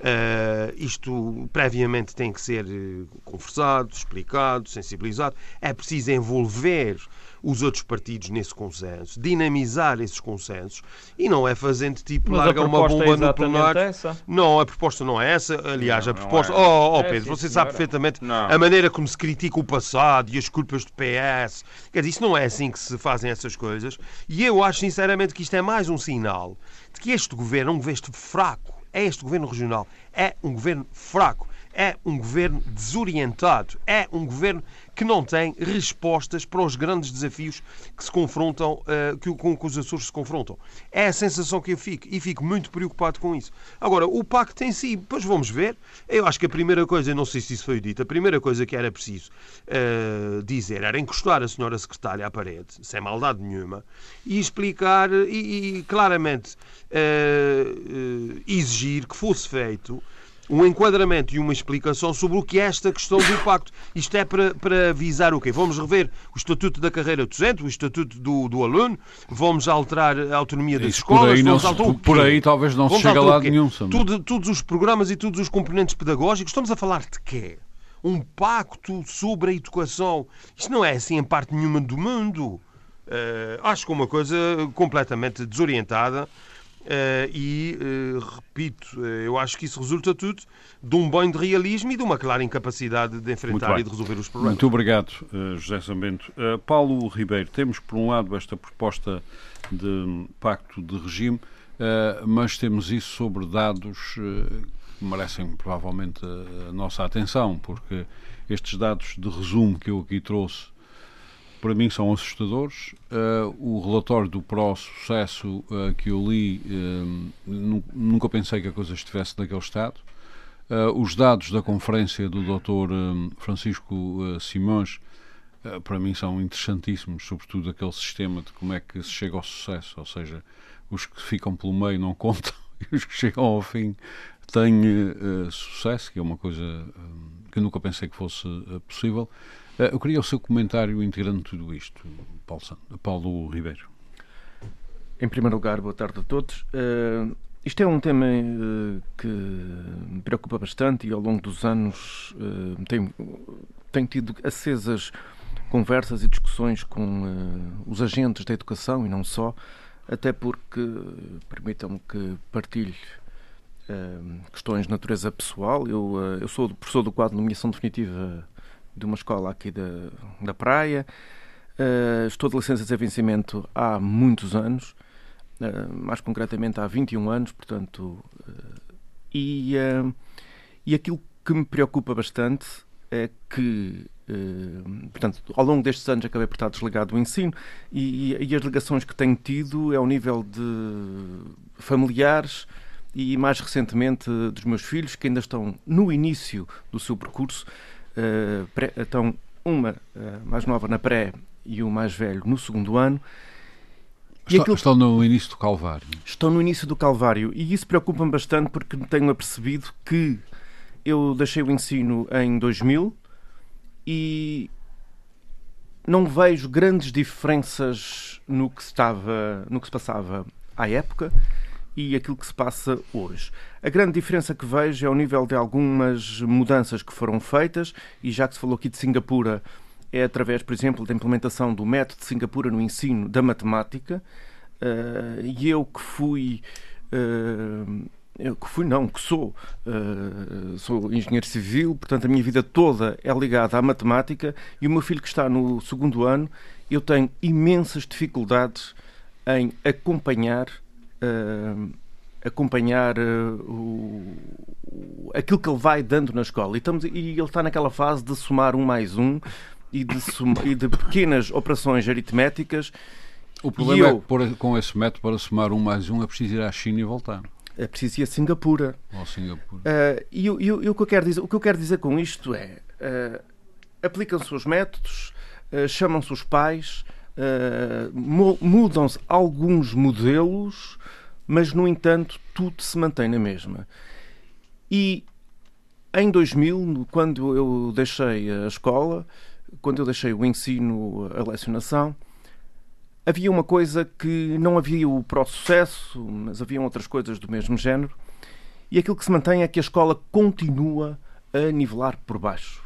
Uh, isto previamente tem que ser eh, conversado, explicado, sensibilizado. É preciso envolver os outros partidos nesse consenso, dinamizar esses consensos e não é fazendo tipo Mas larga uma bomba é no plenário. Essa? Não, a proposta não é essa. Aliás, não, a proposta. É. Oh, oh, Pedro, é, sim, você sabe perfeitamente não. a maneira como se critica o passado e as culpas do PS. Quer dizer, isso não é assim que se fazem essas coisas. E eu acho sinceramente que isto é mais um sinal de que este governo é um governo fraco. É este governo regional. É um governo fraco. É um governo desorientado. É um governo que não tem respostas para os grandes desafios que se confrontam, uh, que, com que os Açores se confrontam. É a sensação que eu fico e fico muito preocupado com isso. Agora, o pacto em si, depois vamos ver. Eu acho que a primeira coisa, não sei se isso foi dito, a primeira coisa que era preciso uh, dizer era encostar a senhora secretária à parede, sem maldade nenhuma, e explicar e, e claramente uh, exigir que fosse feito um enquadramento e uma explicação sobre o que é esta questão do pacto. Isto é para, para avisar o quê? Vamos rever o Estatuto da Carreira docente, o Estatuto do, do aluno, vamos alterar a autonomia das Isso escolas, por aí, se, por aí talvez não vamos se chegue a lado nenhum. Tudo, todos os programas e todos os componentes pedagógicos, estamos a falar de quê? Um pacto sobre a educação. Isto não é assim em parte nenhuma do mundo. Uh, acho que é uma coisa completamente desorientada. Uh, e, uh, repito, uh, eu acho que isso resulta tudo de um banho de realismo e de uma clara incapacidade de enfrentar e de resolver os problemas. Muito obrigado, José Sambento. Paulo Ribeiro, temos por um lado esta proposta de pacto de regime, mas temos isso sobre dados que merecem provavelmente a nossa atenção, porque estes dados de resumo que eu aqui trouxe para mim são assustadores. Uh, o relatório do pró-sucesso uh, que eu li, uh, nunca pensei que a coisa estivesse naquele estado. os dados da conferência do Dr. Francisco Simões, para mim, são interessantíssimos, sobretudo aquele sistema de como é que se chega ao sucesso, ou seja, os que ficam pelo meio não contam e os que chegam ao fim têm sucesso, que é uma coisa que nunca pensei que fosse possível. Eh, eu queria o seu comentário integrando tudo isto, Paulo, Paulo Ribeiro. Em primeiro lugar, boa tarde a todos. Uh, isto é um tema uh, que me preocupa bastante e ao longo dos anos uh, tenho, tenho tido acesas conversas e discussões com os agentes da educação e não só, até porque, permitam-me que partilhe questões de natureza pessoal. Eu, eu sou professor do quadro de nomeação definitiva de uma escola aqui da, da praia. Uh, estou de licença de vencimento há muitos anos, uh, mais concretamente há 21 anos, portanto. Uh, e, e aquilo que me preocupa bastante é que, portanto, ao longo destes anos acabei por estar desligado do ensino e, e, as ligações que tenho tido é ao nível de familiares e mais recentemente dos meus filhos que ainda estão no início do seu percurso pré, então uma uh, mais nova na pré e o mais velho no segundo ano. Estão, aquilo... estão no início do Calvário. Estão no início do Calvário e isso preocupa-me bastante porque tenho apercebido que eu deixei o ensino em 2000 e não vejo grandes diferenças no que estava, no que se passava à época e aquilo que se passa hoje. A grande diferença que vejo é o nível de algumas mudanças que foram feitas, e já que se falou aqui de Singapura, é através, por exemplo, da implementação do método de Singapura no ensino da matemática. Uh, e eu que fui. Uh, eu que fui, não, que sou, uh, sou engenheiro civil, portanto a minha vida toda é ligada à matemática e o meu filho que está no segundo ano, eu tenho imensas dificuldades em acompanhar uh, acompanhar uh, o, o, aquilo que ele vai dando na escola. E, estamos, e ele está naquela fase de somar um mais um e de, suma, e de pequenas operações aritméticas. O problema eu, é que com esse método para somar um mais um é preciso ir à China e voltar. É preciso ir a Singapura. Ou Singapura. Uh, e, e, e, o, que eu quero dizer, o que eu quero dizer com isto é aplicam-se os métodos, chamam-se os pais, mudam-se alguns modelos, mas, no entanto, tudo se mantém na mesma. E em 2000, quando eu deixei a escola, quando eu deixei o ensino, a lecionação, havia uma coisa que não havia o pró-sucesso, mas haviam outras coisas do mesmo género, e aquilo que se mantém é que a escola continua a nivelar por baixo.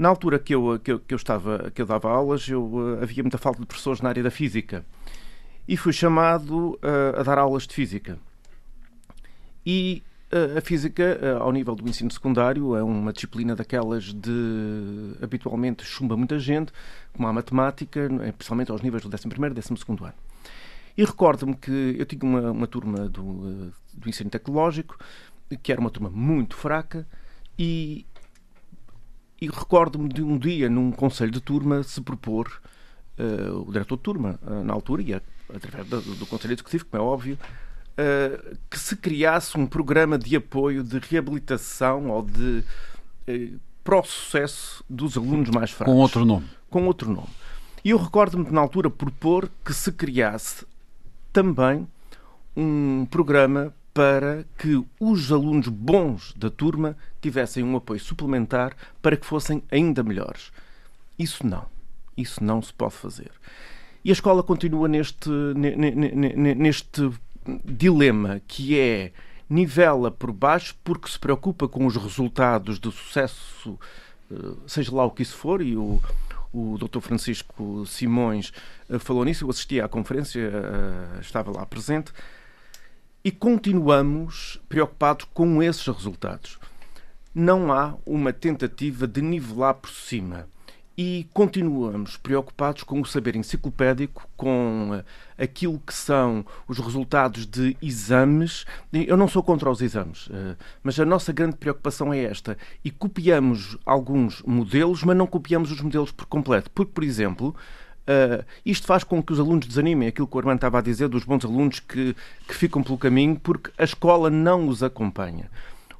Na altura que eu, que eu, que eu estava, que eu dava aulas, eu, eh, havia muita falta de professores na área da física e fui chamado uh, a dar aulas de física. E uh, a física, uh, ao nível do ensino secundário, é uma disciplina daquelas de habitualmente chumba muita gente, como a matemática, principalmente aos níveis do 11 e 12 ano. E recordo-me que eu tinha uma, uma turma do, do ensino tecnológico, que era uma turma muito fraca, e, e recordo-me de um dia, num conselho de turma, se propor uh, o diretor de turma, uh, na altura, e através do, do Conselho Executivo, como é óbvio, uh, que se criasse um programa de apoio, de reabilitação ou de uh, para o sucesso dos alunos mais fracos. Com outro nome. Com outro nome. E eu recordo-me de, na altura, propor que se criasse também um programa para que os alunos bons da turma tivessem um apoio suplementar para que fossem ainda melhores. Isso não. Isso não se pode fazer. E a escola continua neste, neste dilema que é nivela por baixo porque se preocupa com os resultados de sucesso, eh, seja lá o que isso for, e o, o Dr. Francisco Simões eh, falou nisso, eu assisti à conferência, eh, estava lá presente, e continuamos preocupados com esses resultados. Não há uma tentativa de nivelar por cima e continuamos preocupados com o saber enciclopédico, com uh, aquilo que são os resultados de exames. Eu não sou contra os exames, uh, mas a nossa grande preocupação é esta. E copiamos alguns modelos, mas não copiamos os modelos por completo. Porque, por exemplo, Uh, isto faz com que os alunos desanimem, aquilo que o Armando estava a dizer, dos bons alunos que, que ficam pelo caminho, porque a escola não os acompanha.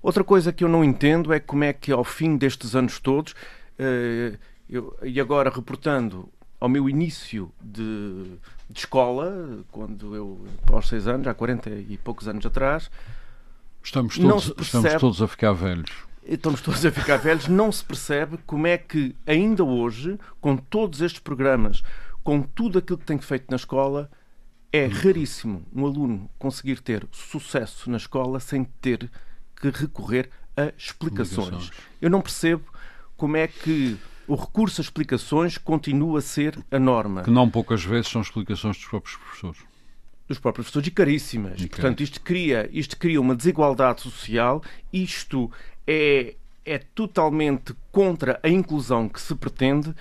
Outra coisa que eu não entendo é como é que, ao fim destes anos todos, uh, eu, e agora, reportando ao meu início de, de, escola, quando eu, aos seis anos, há 40 e poucos anos atrás. Estamos todos, percebe, estamos todos a ficar velhos. Estamos todos a ficar velhos. Não se percebe como é que, ainda hoje, com todos estes programas, com tudo aquilo que tem feito na escola, é raríssimo um aluno conseguir ter sucesso na escola sem ter que recorrer a explicações. Eu não percebo como é que o recurso a explicações continua a ser a norma. Que não poucas vezes são explicações dos próprios professores. Dos próprios professores e caríssimas. E Portanto, isto cria, isto cria uma desigualdade social, isto é, é totalmente contra a inclusão que se pretende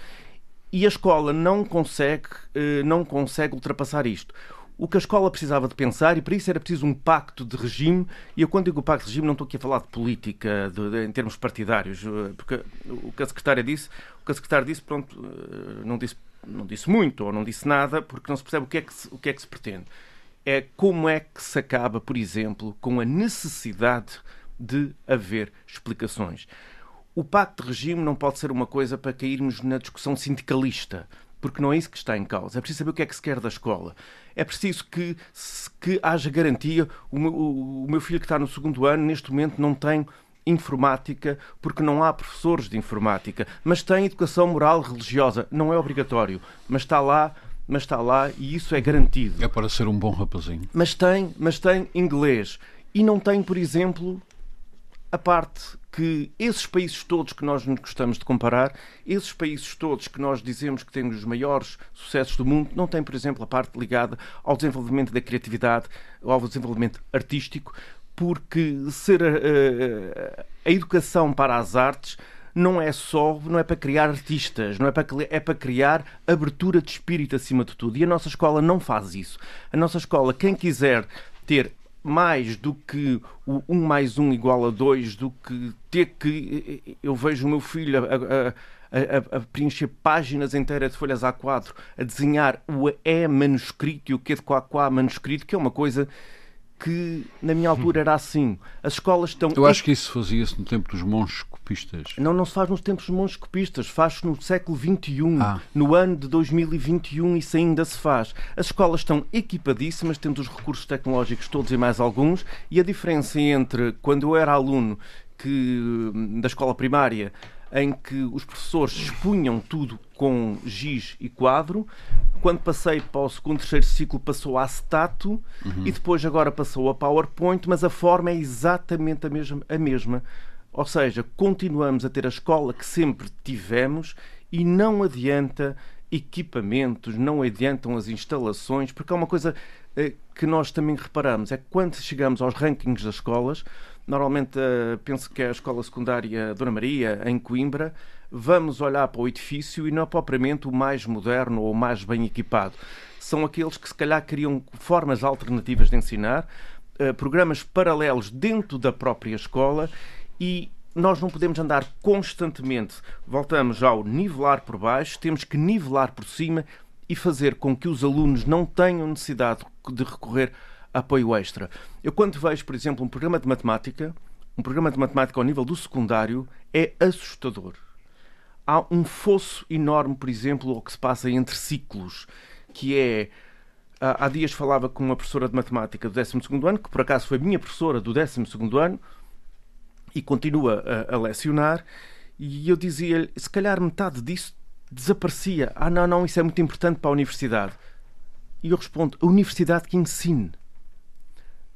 e a escola não consegue, eh, não consegue ultrapassar isto o que a escola precisava de pensar e para isso era preciso um pacto de regime. E eu, quando digo pacto de regime, não estou aqui a falar de política de, de, em termos partidários, eh, porque o que a secretária disse, o que a secretária disse, pronto, eh, não disse, não disse muito ou não disse nada, porque não se percebe o que é que se, o que é que se pretende. É como é que se acaba, por exemplo, com a necessidade de haver explicações. O pacto de regime não pode ser uma coisa para cairmos na discussão sindicalista porque não é isso que está em causa. É preciso saber o que é que se quer da escola. É preciso que, que haja garantia. O meu, o meu filho que está no segundo ano, neste momento, não tem informática porque não há professores de informática, mas tem educação moral religiosa. Não é obrigatório, mas está lá mas está lá e isso é garantido. É para ser um bom rapazinho. Mas tem, mas tem inglês. E não tem, por exemplo, a parte que esses países todos que nós nos gostamos de comparar, esses países todos que nós dizemos que têm os maiores sucessos do mundo, não têm, por exemplo, a parte ligada ao desenvolvimento da criatividade, ao desenvolvimento artístico, porque ser a, a, a educação para as artes não é só, não é para criar artistas, não é para, é para criar abertura de espírito acima de tudo. E a nossa escola não faz isso. A nossa escola, quem quiser ter mais do que o 1 mais 1 igual a 2, do que ter que. Eu vejo o meu filho a, a, a, a, preencher páginas inteiras de folhas A4, a desenhar o E manuscrito e o Q de Quá manuscrito, que é uma coisa que na minha altura era assim. As escolas estão. Eu acho que isso fazia-se no tempo dos monges copistas. Não, não se faz nos tempos dos monges copistas, faz-se no século XXI, ah. no ano de 2021, isso ainda se faz. As escolas estão equipadíssimas, tendo os recursos tecnológicos todos e mais alguns, e a diferença entre quando eu era aluno que, da escola primária em que os professores expunham tudo com giz e quadro. Quando passei para o segundo, terceiro ciclo, passou a acetato uhum. e depois agora passou a PowerPoint, mas a forma é exatamente a mesma. A mesma. Ou seja, continuamos a ter a escola que sempre tivemos e não adianta equipamentos, não adiantam as instalações, porque há uma coisa eh, que nós também reparamos, é que quando chegamos aos rankings das escolas, Normalmente uh, penso que é a escola secundária Dona Maria, em Coimbra. Vamos olhar para o edifício e não é propriamente o mais moderno ou o mais bem equipado. São aqueles que se calhar criam formas alternativas de ensinar, uh, programas paralelos dentro da própria escola e nós não podemos andar constantemente. Voltamos ao nivelar por baixo, temos que nivelar por cima e fazer com que os alunos não tenham necessidade de recorrer apoio extra. Eu quando vejo, por exemplo, um programa de matemática, um programa de matemática ao nível do secundário, é assustador. Há um fosso enorme, por exemplo, o que se passa entre ciclos, que é há dias falava com uma professora de matemática do 12 ano, que por acaso foi minha professora do 12 ano, e continua a, a lecionar, e eu dizia-lhe, se calhar metade disso desaparecia. Ah, não, não, isso é muito importante para a universidade. E eu respondo, a universidade que ensine.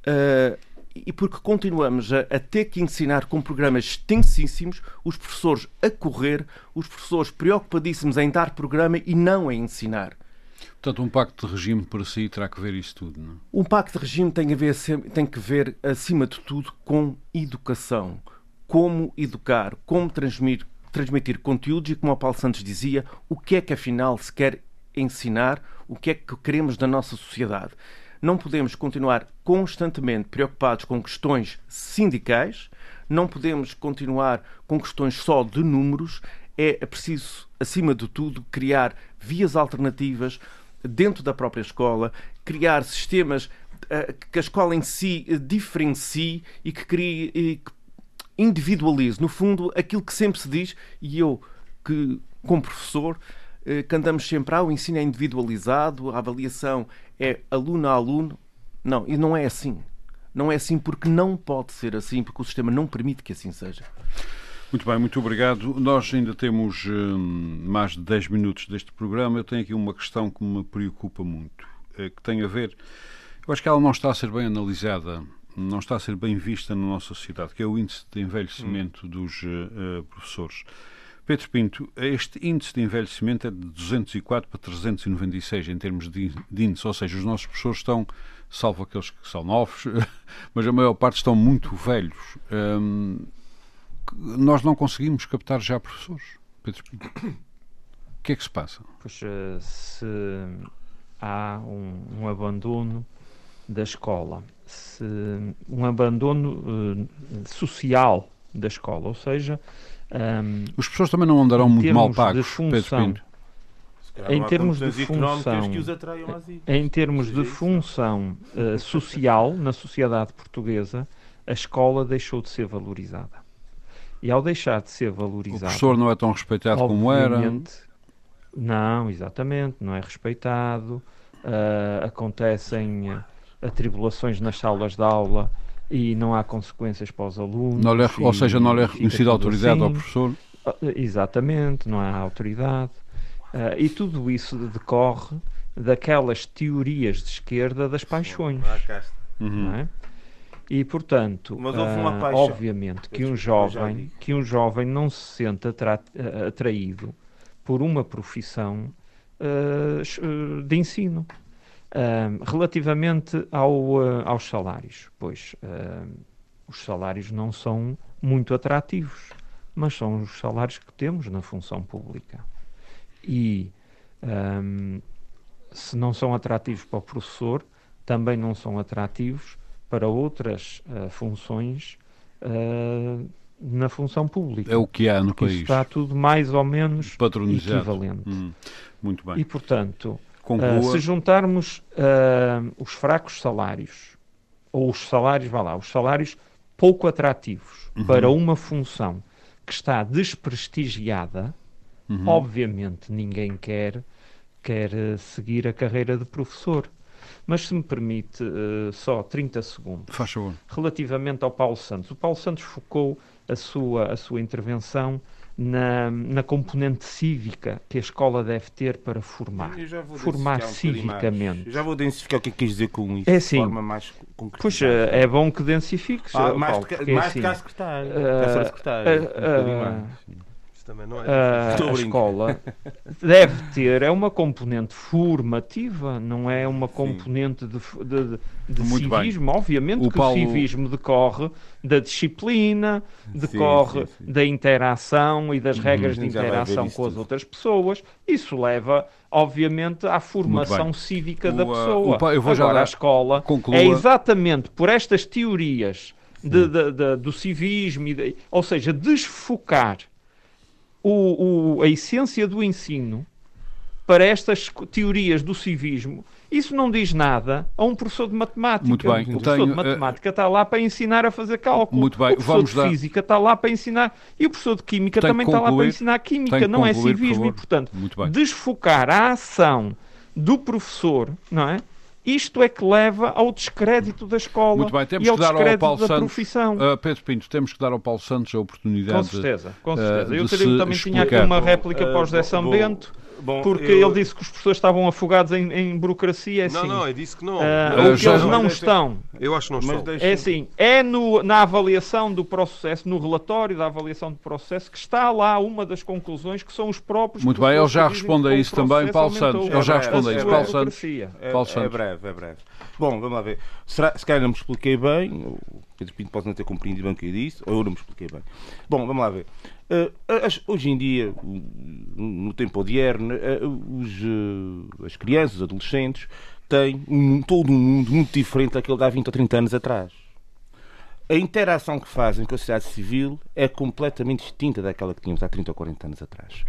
Uh, e porque continuamos a, a, ter que ensinar com programas extensíssimos, os professores a correr, os professores preocupadíssimos em dar programa e não em ensinar. Portanto, um pacto de regime para si terá que ver isso tudo, não? É? Um pacto de regime tem, a ver, tem que ver, acima de tudo, com educação. Como educar, como transmitir, transmitir conteúdos e, como o Paulo Santos dizia, o que é que afinal se quer ensinar, o que é que queremos da nossa sociedade. Não podemos continuar constantemente preocupados com questões sindicais, não podemos continuar com questões só de números. É preciso, acima de tudo, criar vias alternativas dentro da própria escola, criar sistemas uh, que a escola em si uh, diferencie e que crie e que individualize, no fundo, aquilo que sempre se diz, e eu, que como professor, que andamos sempre, ah, o ensino é individualizado, a avaliação é aluno a aluno. Não, e não é assim. Não é assim porque não pode ser assim, porque o sistema não permite que assim seja. Muito bem, muito obrigado. Nós ainda temos hum, mais de 10 minutos deste programa. Eu tenho aqui uma questão que me preocupa muito, eh, que tem a ver. Eu acho que ela não está a ser bem analisada, não está a ser bem vista na nossa sociedade, que é o índice de envelhecimento hum. dos uh, professores. Pedro Pinto, este índice de envelhecimento é de 204 para 396 em termos de, índice, ou seja, os nossos professores estão, salvo aqueles que são novos, mas a maior parte estão muito velhos. Hum, nós não conseguimos captar já professores, Pedro Pinto. O que é que se passa? Pois eh, se há um, um abandono da escola, se um abandono uh, social da escola, ou seja, um, Os professores também não andarão muito mal pagos, função, em termos de função, em termos de função uh, social na sociedade portuguesa, a escola deixou de ser valorizada. E ao deixar de ser valorizada, o professor não é tão respeitado como era. Não, exatamente, não é respeitado. Uh, acontecem atribulações nas salas de aula e não há consequências para os alunos. Não lhe, ou seja, não lhe é reconhecida autoridade assim. ao professor. Ah, exatamente, não há autoridade. Uh, e tudo isso decorre daquelas teorias de esquerda das paixões. Uhum. não é? E portanto, Mas houve uma paixão. obviamente que um jovem, que um jovem não se sente atra- atraído por uma profissão ah, de ensino. Relativamente ao, ah, aos salários, pois os salários não são muito atrativos, mas são os salários que temos na função pública. E ahm, se não são atrativos para o professor, também não são atrativos para outras ah, funções ah, na função pública. É o que há no país. está tudo mais ou menos equivalente. Hum, Muito bem. E, portanto, Conclua. ah, se juntarmos ah, os fracos salários, ou os salários, vá lá, os salários pouco atrativos Uhum. para uma função que está desprestigiada, Uhum. obviamente ninguém quer, quer eh, seguir a carreira de professor. Mas se me permite eh, só 30 segundos Faz favor. relativamente ao Paulo Santos. O Paulo Santos focou a sua, a sua intervenção na, na componente cívica que a escola deve ter para formar. Eu já vou Formar um mais. civicamente. Já vou densificar o que é que quis dizer com isso É de assim. forma mais concreta. Pois é bom que densifiques, Ah, eh, mais Paulo, de, porque mais assim, secretário. eh, um bocadinho eh, mais. Isso também não é. a, Estou a escola deve ter é uma componente formativa, não é uma componente de, f- de, de Muito bem. civismo. Obviamente O que Paulo- o civismo decorre da disciplina, decorre sim, sim. da interação e das regras de já interação com as outras pessoas. Isso leva, obviamente, à formação cívica da O, uh, pessoa. o eu vou já Agora, dar- a escola conclua. é exatamente por estas teorias de- de- de- do civismo, e de- ou seja, desfocar o- o- a essência do ensino para estas teorias do civismo, isso não diz nada a um professor de matemática. Muito bem. O professor Tenho, de eh, matemática está lá para ensinar a fazer cálculo. Muito bem. O professor Vamos de dar- física está lá para ensinar. E o professor de química também está lá para concluir. ensinar química. Não é concluir, por civismo. E, favor. portanto, desfocar a ação do professor, não é? Isto é que leva ao descrédito da escola Muito bem. Temos e ao que dar ao descrédito Paulo da Santos. profissão. Uh, Pedro Pinto, temos que dar ao Paulo Santos a oportunidade. Com certeza, com certeza. Eu de teria- também tinha aqui explicar. uma réplica Eh, para o José bom, São bom, porque eu- ele disse que os professores estavam afogados em, em burocracia. É Não, assim, não, eu disse que não. o que eles não mas- estão. Eu acho que não Mas estou. deixa- É assim, é no- na avaliação do processo, no relatório da avaliação do processo, que está lá uma das conclusões que são os próprios. Muito bem, ele já responde a isso também, Paulo Santos. Ele já a responde a isso, sua Paulo Santos. É, Paulo é Santos. breve, é breve. Bom, vamos lá ver. Será, se calhar não me expliquei bem, o Pedro Pinto pode não ter compreendido bem o que eu disse, ou eu não me expliquei bem. Bom, vamos lá ver. Eh, as- hoje em dia, no tempo odierno, eh, os, eh, as crianças, os adolescentes, têm um, todo um mundo muito diferente daquele de há 20 ou 30 anos atrás. A interação que fazem com a sociedade civil é completamente distinta daquela que tínhamos há 30 ou 40 anos atrás.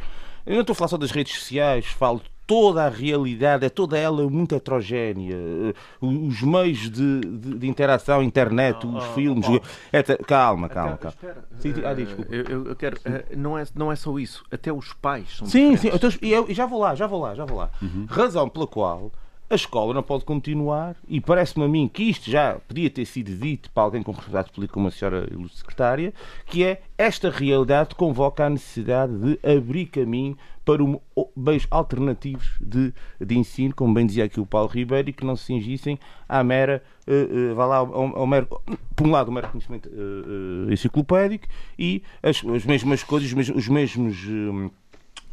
Eu não estou a falar só das redes sociais, falo de toda a realidade, é toda ela muito heterogénea. Eh, Os meios de, de- de interação, internet, os filmes. etc. Calma, calma, calma. Sim, sim, ah, eh, desculpa. eu, eu- quero, eh, não, é, não é só isso, até os pais são Sim, sim, diferentes. e eu, já vou lá, já vou lá, já vou lá. Razão pela qual a escola não pode continuar, e parece-me a mim que isto já podia ter sido dito para alguém com responsabilidade política como a senhora ilustre secretária, que é esta realidade convoca a necessidade de abrir caminho para um, meios alternativos de, de ensino, como bem dizia aqui o Paulo Ribeiro, e que não se cingissem à mera, eh, eh, vá lá, ao, ao mero, por um lado, o mero conhecimento eh, enciclopédico e as, as mesmas coisas, os mesmos, os mesmos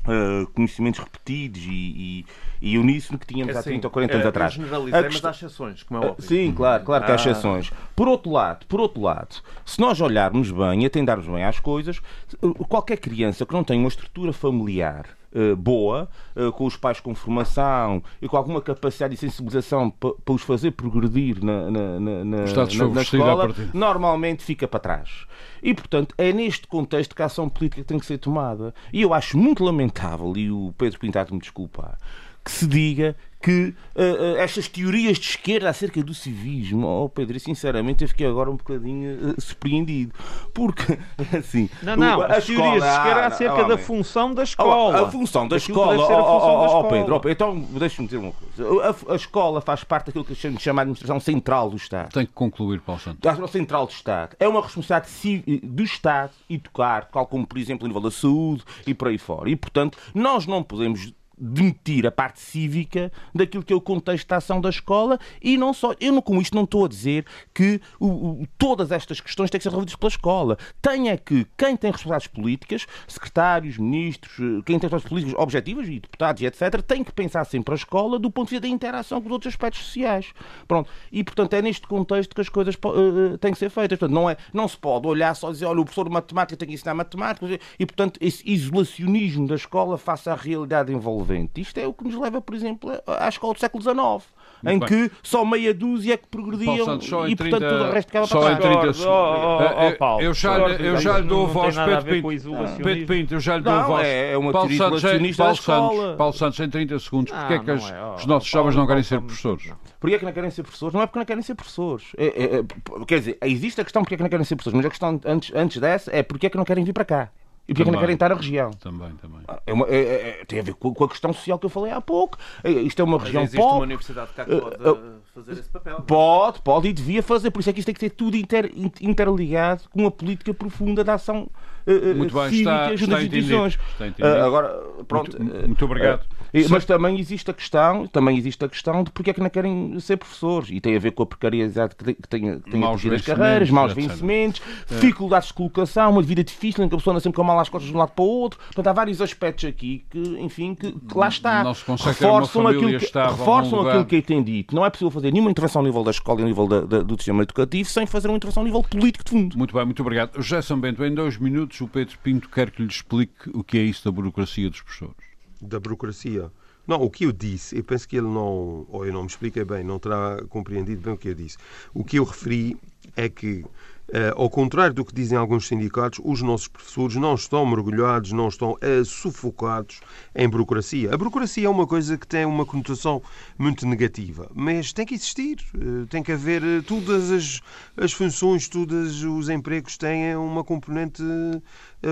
Uh, conhecimentos repetidos e, e, e uníssono que tínhamos É há assim, 30 ou 40 eh, anos eu atrás. generalizei, A mas questão- há exceções, como é Uh, óbvio. Sim, claro, claro que há Ah. exceções. Por outro lado, por outro lado, se nós olharmos bem e atendermos bem às coisas, uh, qualquer criança que não tem uma estrutura familiar uh, boa, uh, com os pais com formação e com alguma capacidade de sensibilização pa- para os fazer progredir na, na, na, na, na- na escola, normalmente fica para trás. E, portanto, é neste contexto que a ação política tem que ser tomada. E eu acho muito lamentável, e o Pedro Pintado me desculpar, que se diga que eh, eh, estas teorias de esquerda acerca do civismo, oh Pedro, sinceramente eu fiquei agora um bocadinho eh, surpreendido. Porque, assim. Não, não, o- a as teorias de escola- esquerda ah, acerca não, da função da escola. A função da escola, a oh, da escola. Pedro, oh, Pedro, então deixa-me dizer uma coisa. A, a escola faz parte daquilo que a gente chama de administração central do Estado. Tem que concluir, Paulo Santos. da Administração Central do Estado. É uma responsabilidade do Estado educar, tal como, por exemplo, a nível da saúde e por aí fora. E, portanto, nós não podemos demitir a parte cívica daquilo que é o contexto da ação da escola e não só. Eu não, com isto não estou a dizer que o, o, todas estas questões têm que ser resolvidas pela escola. Tem é que quem tem responsabilidades políticas, secretários, ministros, eh, quem tem responsabilidades políticas objetivas e deputados etc., tem que pensar sempre a escola do ponto de vista da interação com os outros aspectos sociais. Pronto. E, portanto, é neste contexto que as coisas uh, têm que ser feitas. Portanto, não, é, não se pode olhar só e dizer, olha, o professor de matemática tem que ensinar matemática e, portanto, esse isolacionismo da escola face à realidade envolvente. Isto é o que nos leva, por exemplo, à escola do século XIX em bem. que só meia dúzia é que progrediam Santos, e, portanto, 30, tudo o resto ficava para em 30 segundos. Oh, oh, eu já, eu já lhe dou voz, Pedro Pinto. Pedro Pinto, eu já lhe dou voz. É, é uma Paulo Santos, Paulo, Santos, Paulo Santos, em 30 segundos, porque é que as, é, os nossos jovens não querem ser professores? Porquê é que não querem ser professores? Não é porque não querem ser professores. É, é, é, quer dizer, existe a questão porque é que não querem ser professores, mas a questão antes, antes dessa é porque é que não querem vir para cá. E porque é que não querem estar na região? Também, também. Ah, é uma, é, é, tem a ver com, com, a questão social que eu falei há pouco. É, isto é uma Mas região existe pobre. uma universidade cá que pode uh, fazer esse papel. Pode, pode e devia fazer. Por isso é que isto tem que ser tudo inter, interligado com uma política profunda de ação uh, muito bem, cívica está, está instituições. Está uh, agora, pronto. Muito, muito obrigado. Mas também existe a questão, também existe a questão de porque é que não querem ser professores e tem a ver com a precariedade que tem, que tem, as carreiras, maus vencimentos, é. dificuldades de colocação, uma vida difícil em que a pessoa anda sempre com a mala às costas de um lado para o outro. Portanto, há vários aspectos aqui que, enfim, que, que lá está. reforçam aquilo que, reforçam aquilo que tem dito. Não é possível fazer nenhuma intervenção ao nível da escola e ao nível da, da, do sistema educativo sem fazer uma intervenção ao nível político de fundo. Muito bem, muito obrigado. José São Bento, em dois minutos o Pedro Pinto quer que lhe explique o que é isso da burocracia dos professores. Da burocracia? Não, o que eu disse, eu penso que ele não, ou eu não me expliquei bem, não terá compreendido bem o que eu disse. O que eu referi é que Uh, ao contrário do que dizem alguns sindicatos, os nossos professores não estão mergulhados, não estão uh, sufocados em burocracia. A burocracia é uma coisa que tem uma conotação muito negativa, mas tem que existir, uh, tem que haver todas as, as funções, todos os empregos têm uma componente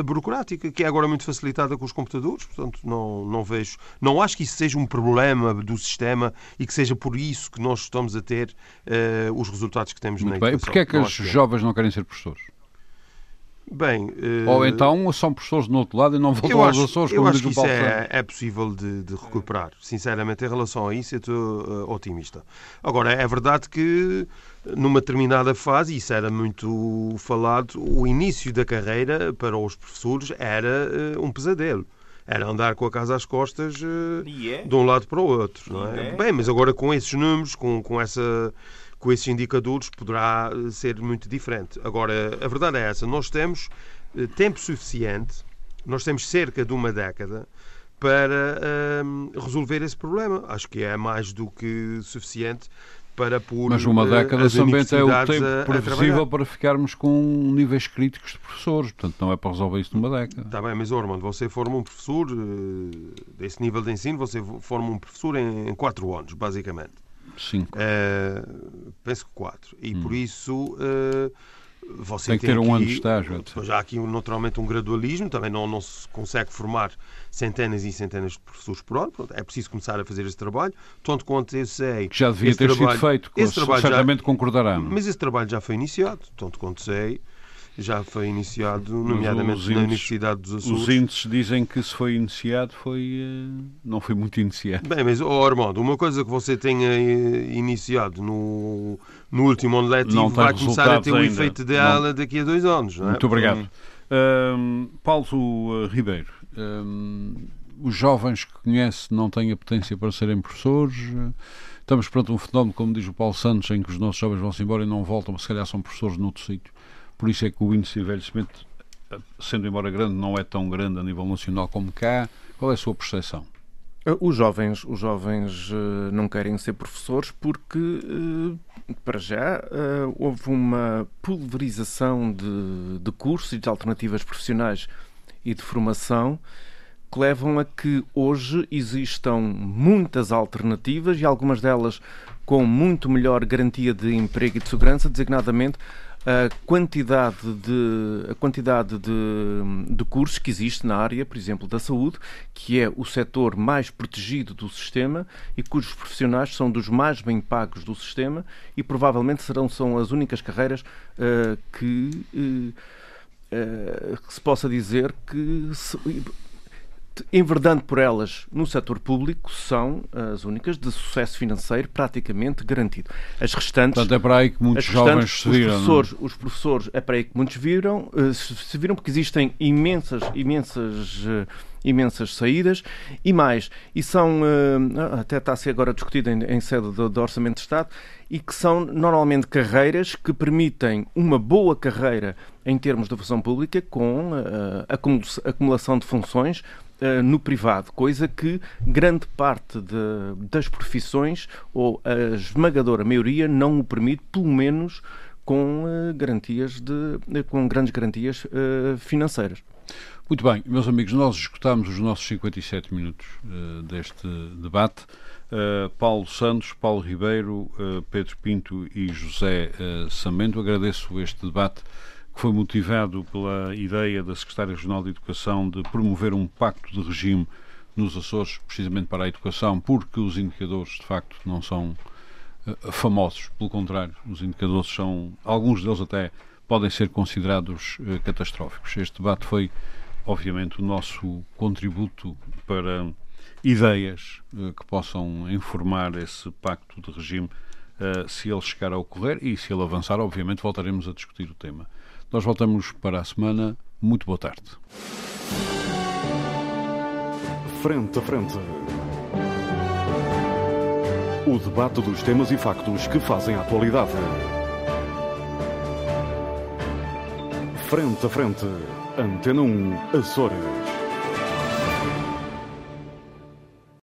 burocrática, que é agora muito facilitada com os computadores, portanto não, não vejo, não acho que isso seja um problema do sistema e que seja por isso que nós estamos a ter os resultados que temos muito na bem. Porquê é que os jovens não querem ser professores? Bem, uh... Ou então são professores do outro lado e não voltam aos Açores, como eu acho que isso é, é, possível de, de, recuperar. Sinceramente, em relação a isso, eu estou uh, otimista. Agora, é verdade que numa determinada fase, isso era muito falado, o início da carreira para os professores era uh, um pesadelo era andar com a casa às costas uh, yeah. de um lado para o outro. Não é? Yeah. Bem, mas agora com esses números, com, com essa com esses indicadores poderá eh, ser muito diferente. Agora, a verdade é essa: nós temos eh, tempo suficiente, nós temos cerca de uma década para ehm, resolver esse problema. Acho que é mais do que suficiente para pôr Mas uma eh, década também é o tempo previsível para ficarmos com níveis críticos de professores, portanto não é para resolver isso numa década. Está bem, mas Ormond, você forma um professor desse nível de ensino, você forma um professor em, em quatro anos, basicamente. Cinco. Uh, penso que quatro. E hum. por isso. Uh, você tem que ter um ano de estágio. Já há aqui naturalmente um gradualismo, também não, não se consegue formar centenas e centenas de professores por ano. é preciso começar a fazer esse trabalho. Tanto quanto eu sei. Que já devia ter trabalho, sido feito, esse trabalho certamente já, concordarão. Mas esse trabalho já foi iniciado, tanto quanto sei já foi iniciado, nomeadamente índices, na Universidade dos Açores. Os índices dizem que se foi iniciado, foi, eh, não foi muito iniciado. Bem, mas, oh, Armando, uma coisa que você tenha eh, iniciado no, no último ano letivo vai começar a ter o um efeito dela daqui a dois anos. Não é? Muito obrigado. Hum, Paulo Ribeiro, hum, os jovens que conhece não têm a potência para serem professores. Estamos perante um fenómeno, como diz o Paulo Santos, em que os nossos jovens vão-se embora e não voltam, se calhar são professores noutro sítio. Por isso é que o índice de envelhecimento, sendo embora grande, não é tão grande a nível nacional como cá. Qual é a sua percepção? Eh, os jovens, os jovens uh, não querem ser professores porque, uh, para já, houve uma pulverização de, de cursos e de alternativas profissionais e de formação que levam a que hoje existam muitas alternativas e algumas delas com muito melhor garantia de emprego e de segurança, designadamente a quantidade de, a quantidade de, de cursos que existe na área, por exemplo, da saúde, que é o setor mais protegido do sistema e cujos profissionais são dos mais bem pagos do sistema e provavelmente serão são as únicas carreiras uh, que, uh, uh, que, se possa dizer que se, enverdando por elas no setor público, são as únicas de sucesso financeiro praticamente garantido. As restantes. Portanto, é para aí que muitos jovens se viram. Os professores, os professores, é para aí que muitos viram, eh, se viram porque existem imensas, imensas eh, imensas saídas e mais, e são, eh, até está a ser agora discutido em, em sede do, do, Orçamento de Estado, e que são normalmente carreiras que permitem uma boa carreira em termos de função pública com uh, acumulação de funções uh, no privado, coisa que grande parte de, das profissões, ou a esmagadora maioria, não o permite, pelo menos com uh, garantias de, com grandes garantias financeiras. Muito bem, meus amigos, nós escutámos os nossos 57 minutos uh, deste debate. Uh, Paulo Santos, Paulo Ribeiro, uh, Pedro Pinto e José Samento. Agradeço este debate que foi motivado pela ideia da Secretária Regional de Educação de promover um pacto de regime nos Açores, precisamente para a educação, porque os indicadores, de facto, não são famosos. Pelo contrário, os indicadores são, alguns deles até podem ser considerados catastróficos. Este debate foi obviamente, o nosso contributo para ideias uh, que possam informar esse pacto de regime, uh, se ele chegar a ocorrer e se ele avançar, obviamente, voltaremos a discutir o tema. Nós voltamos para a semana. Muito boa tarde. Frente a frente. O debate dos temas e factos que fazem a atualidade. Frente a frente. Antena 1 Açores.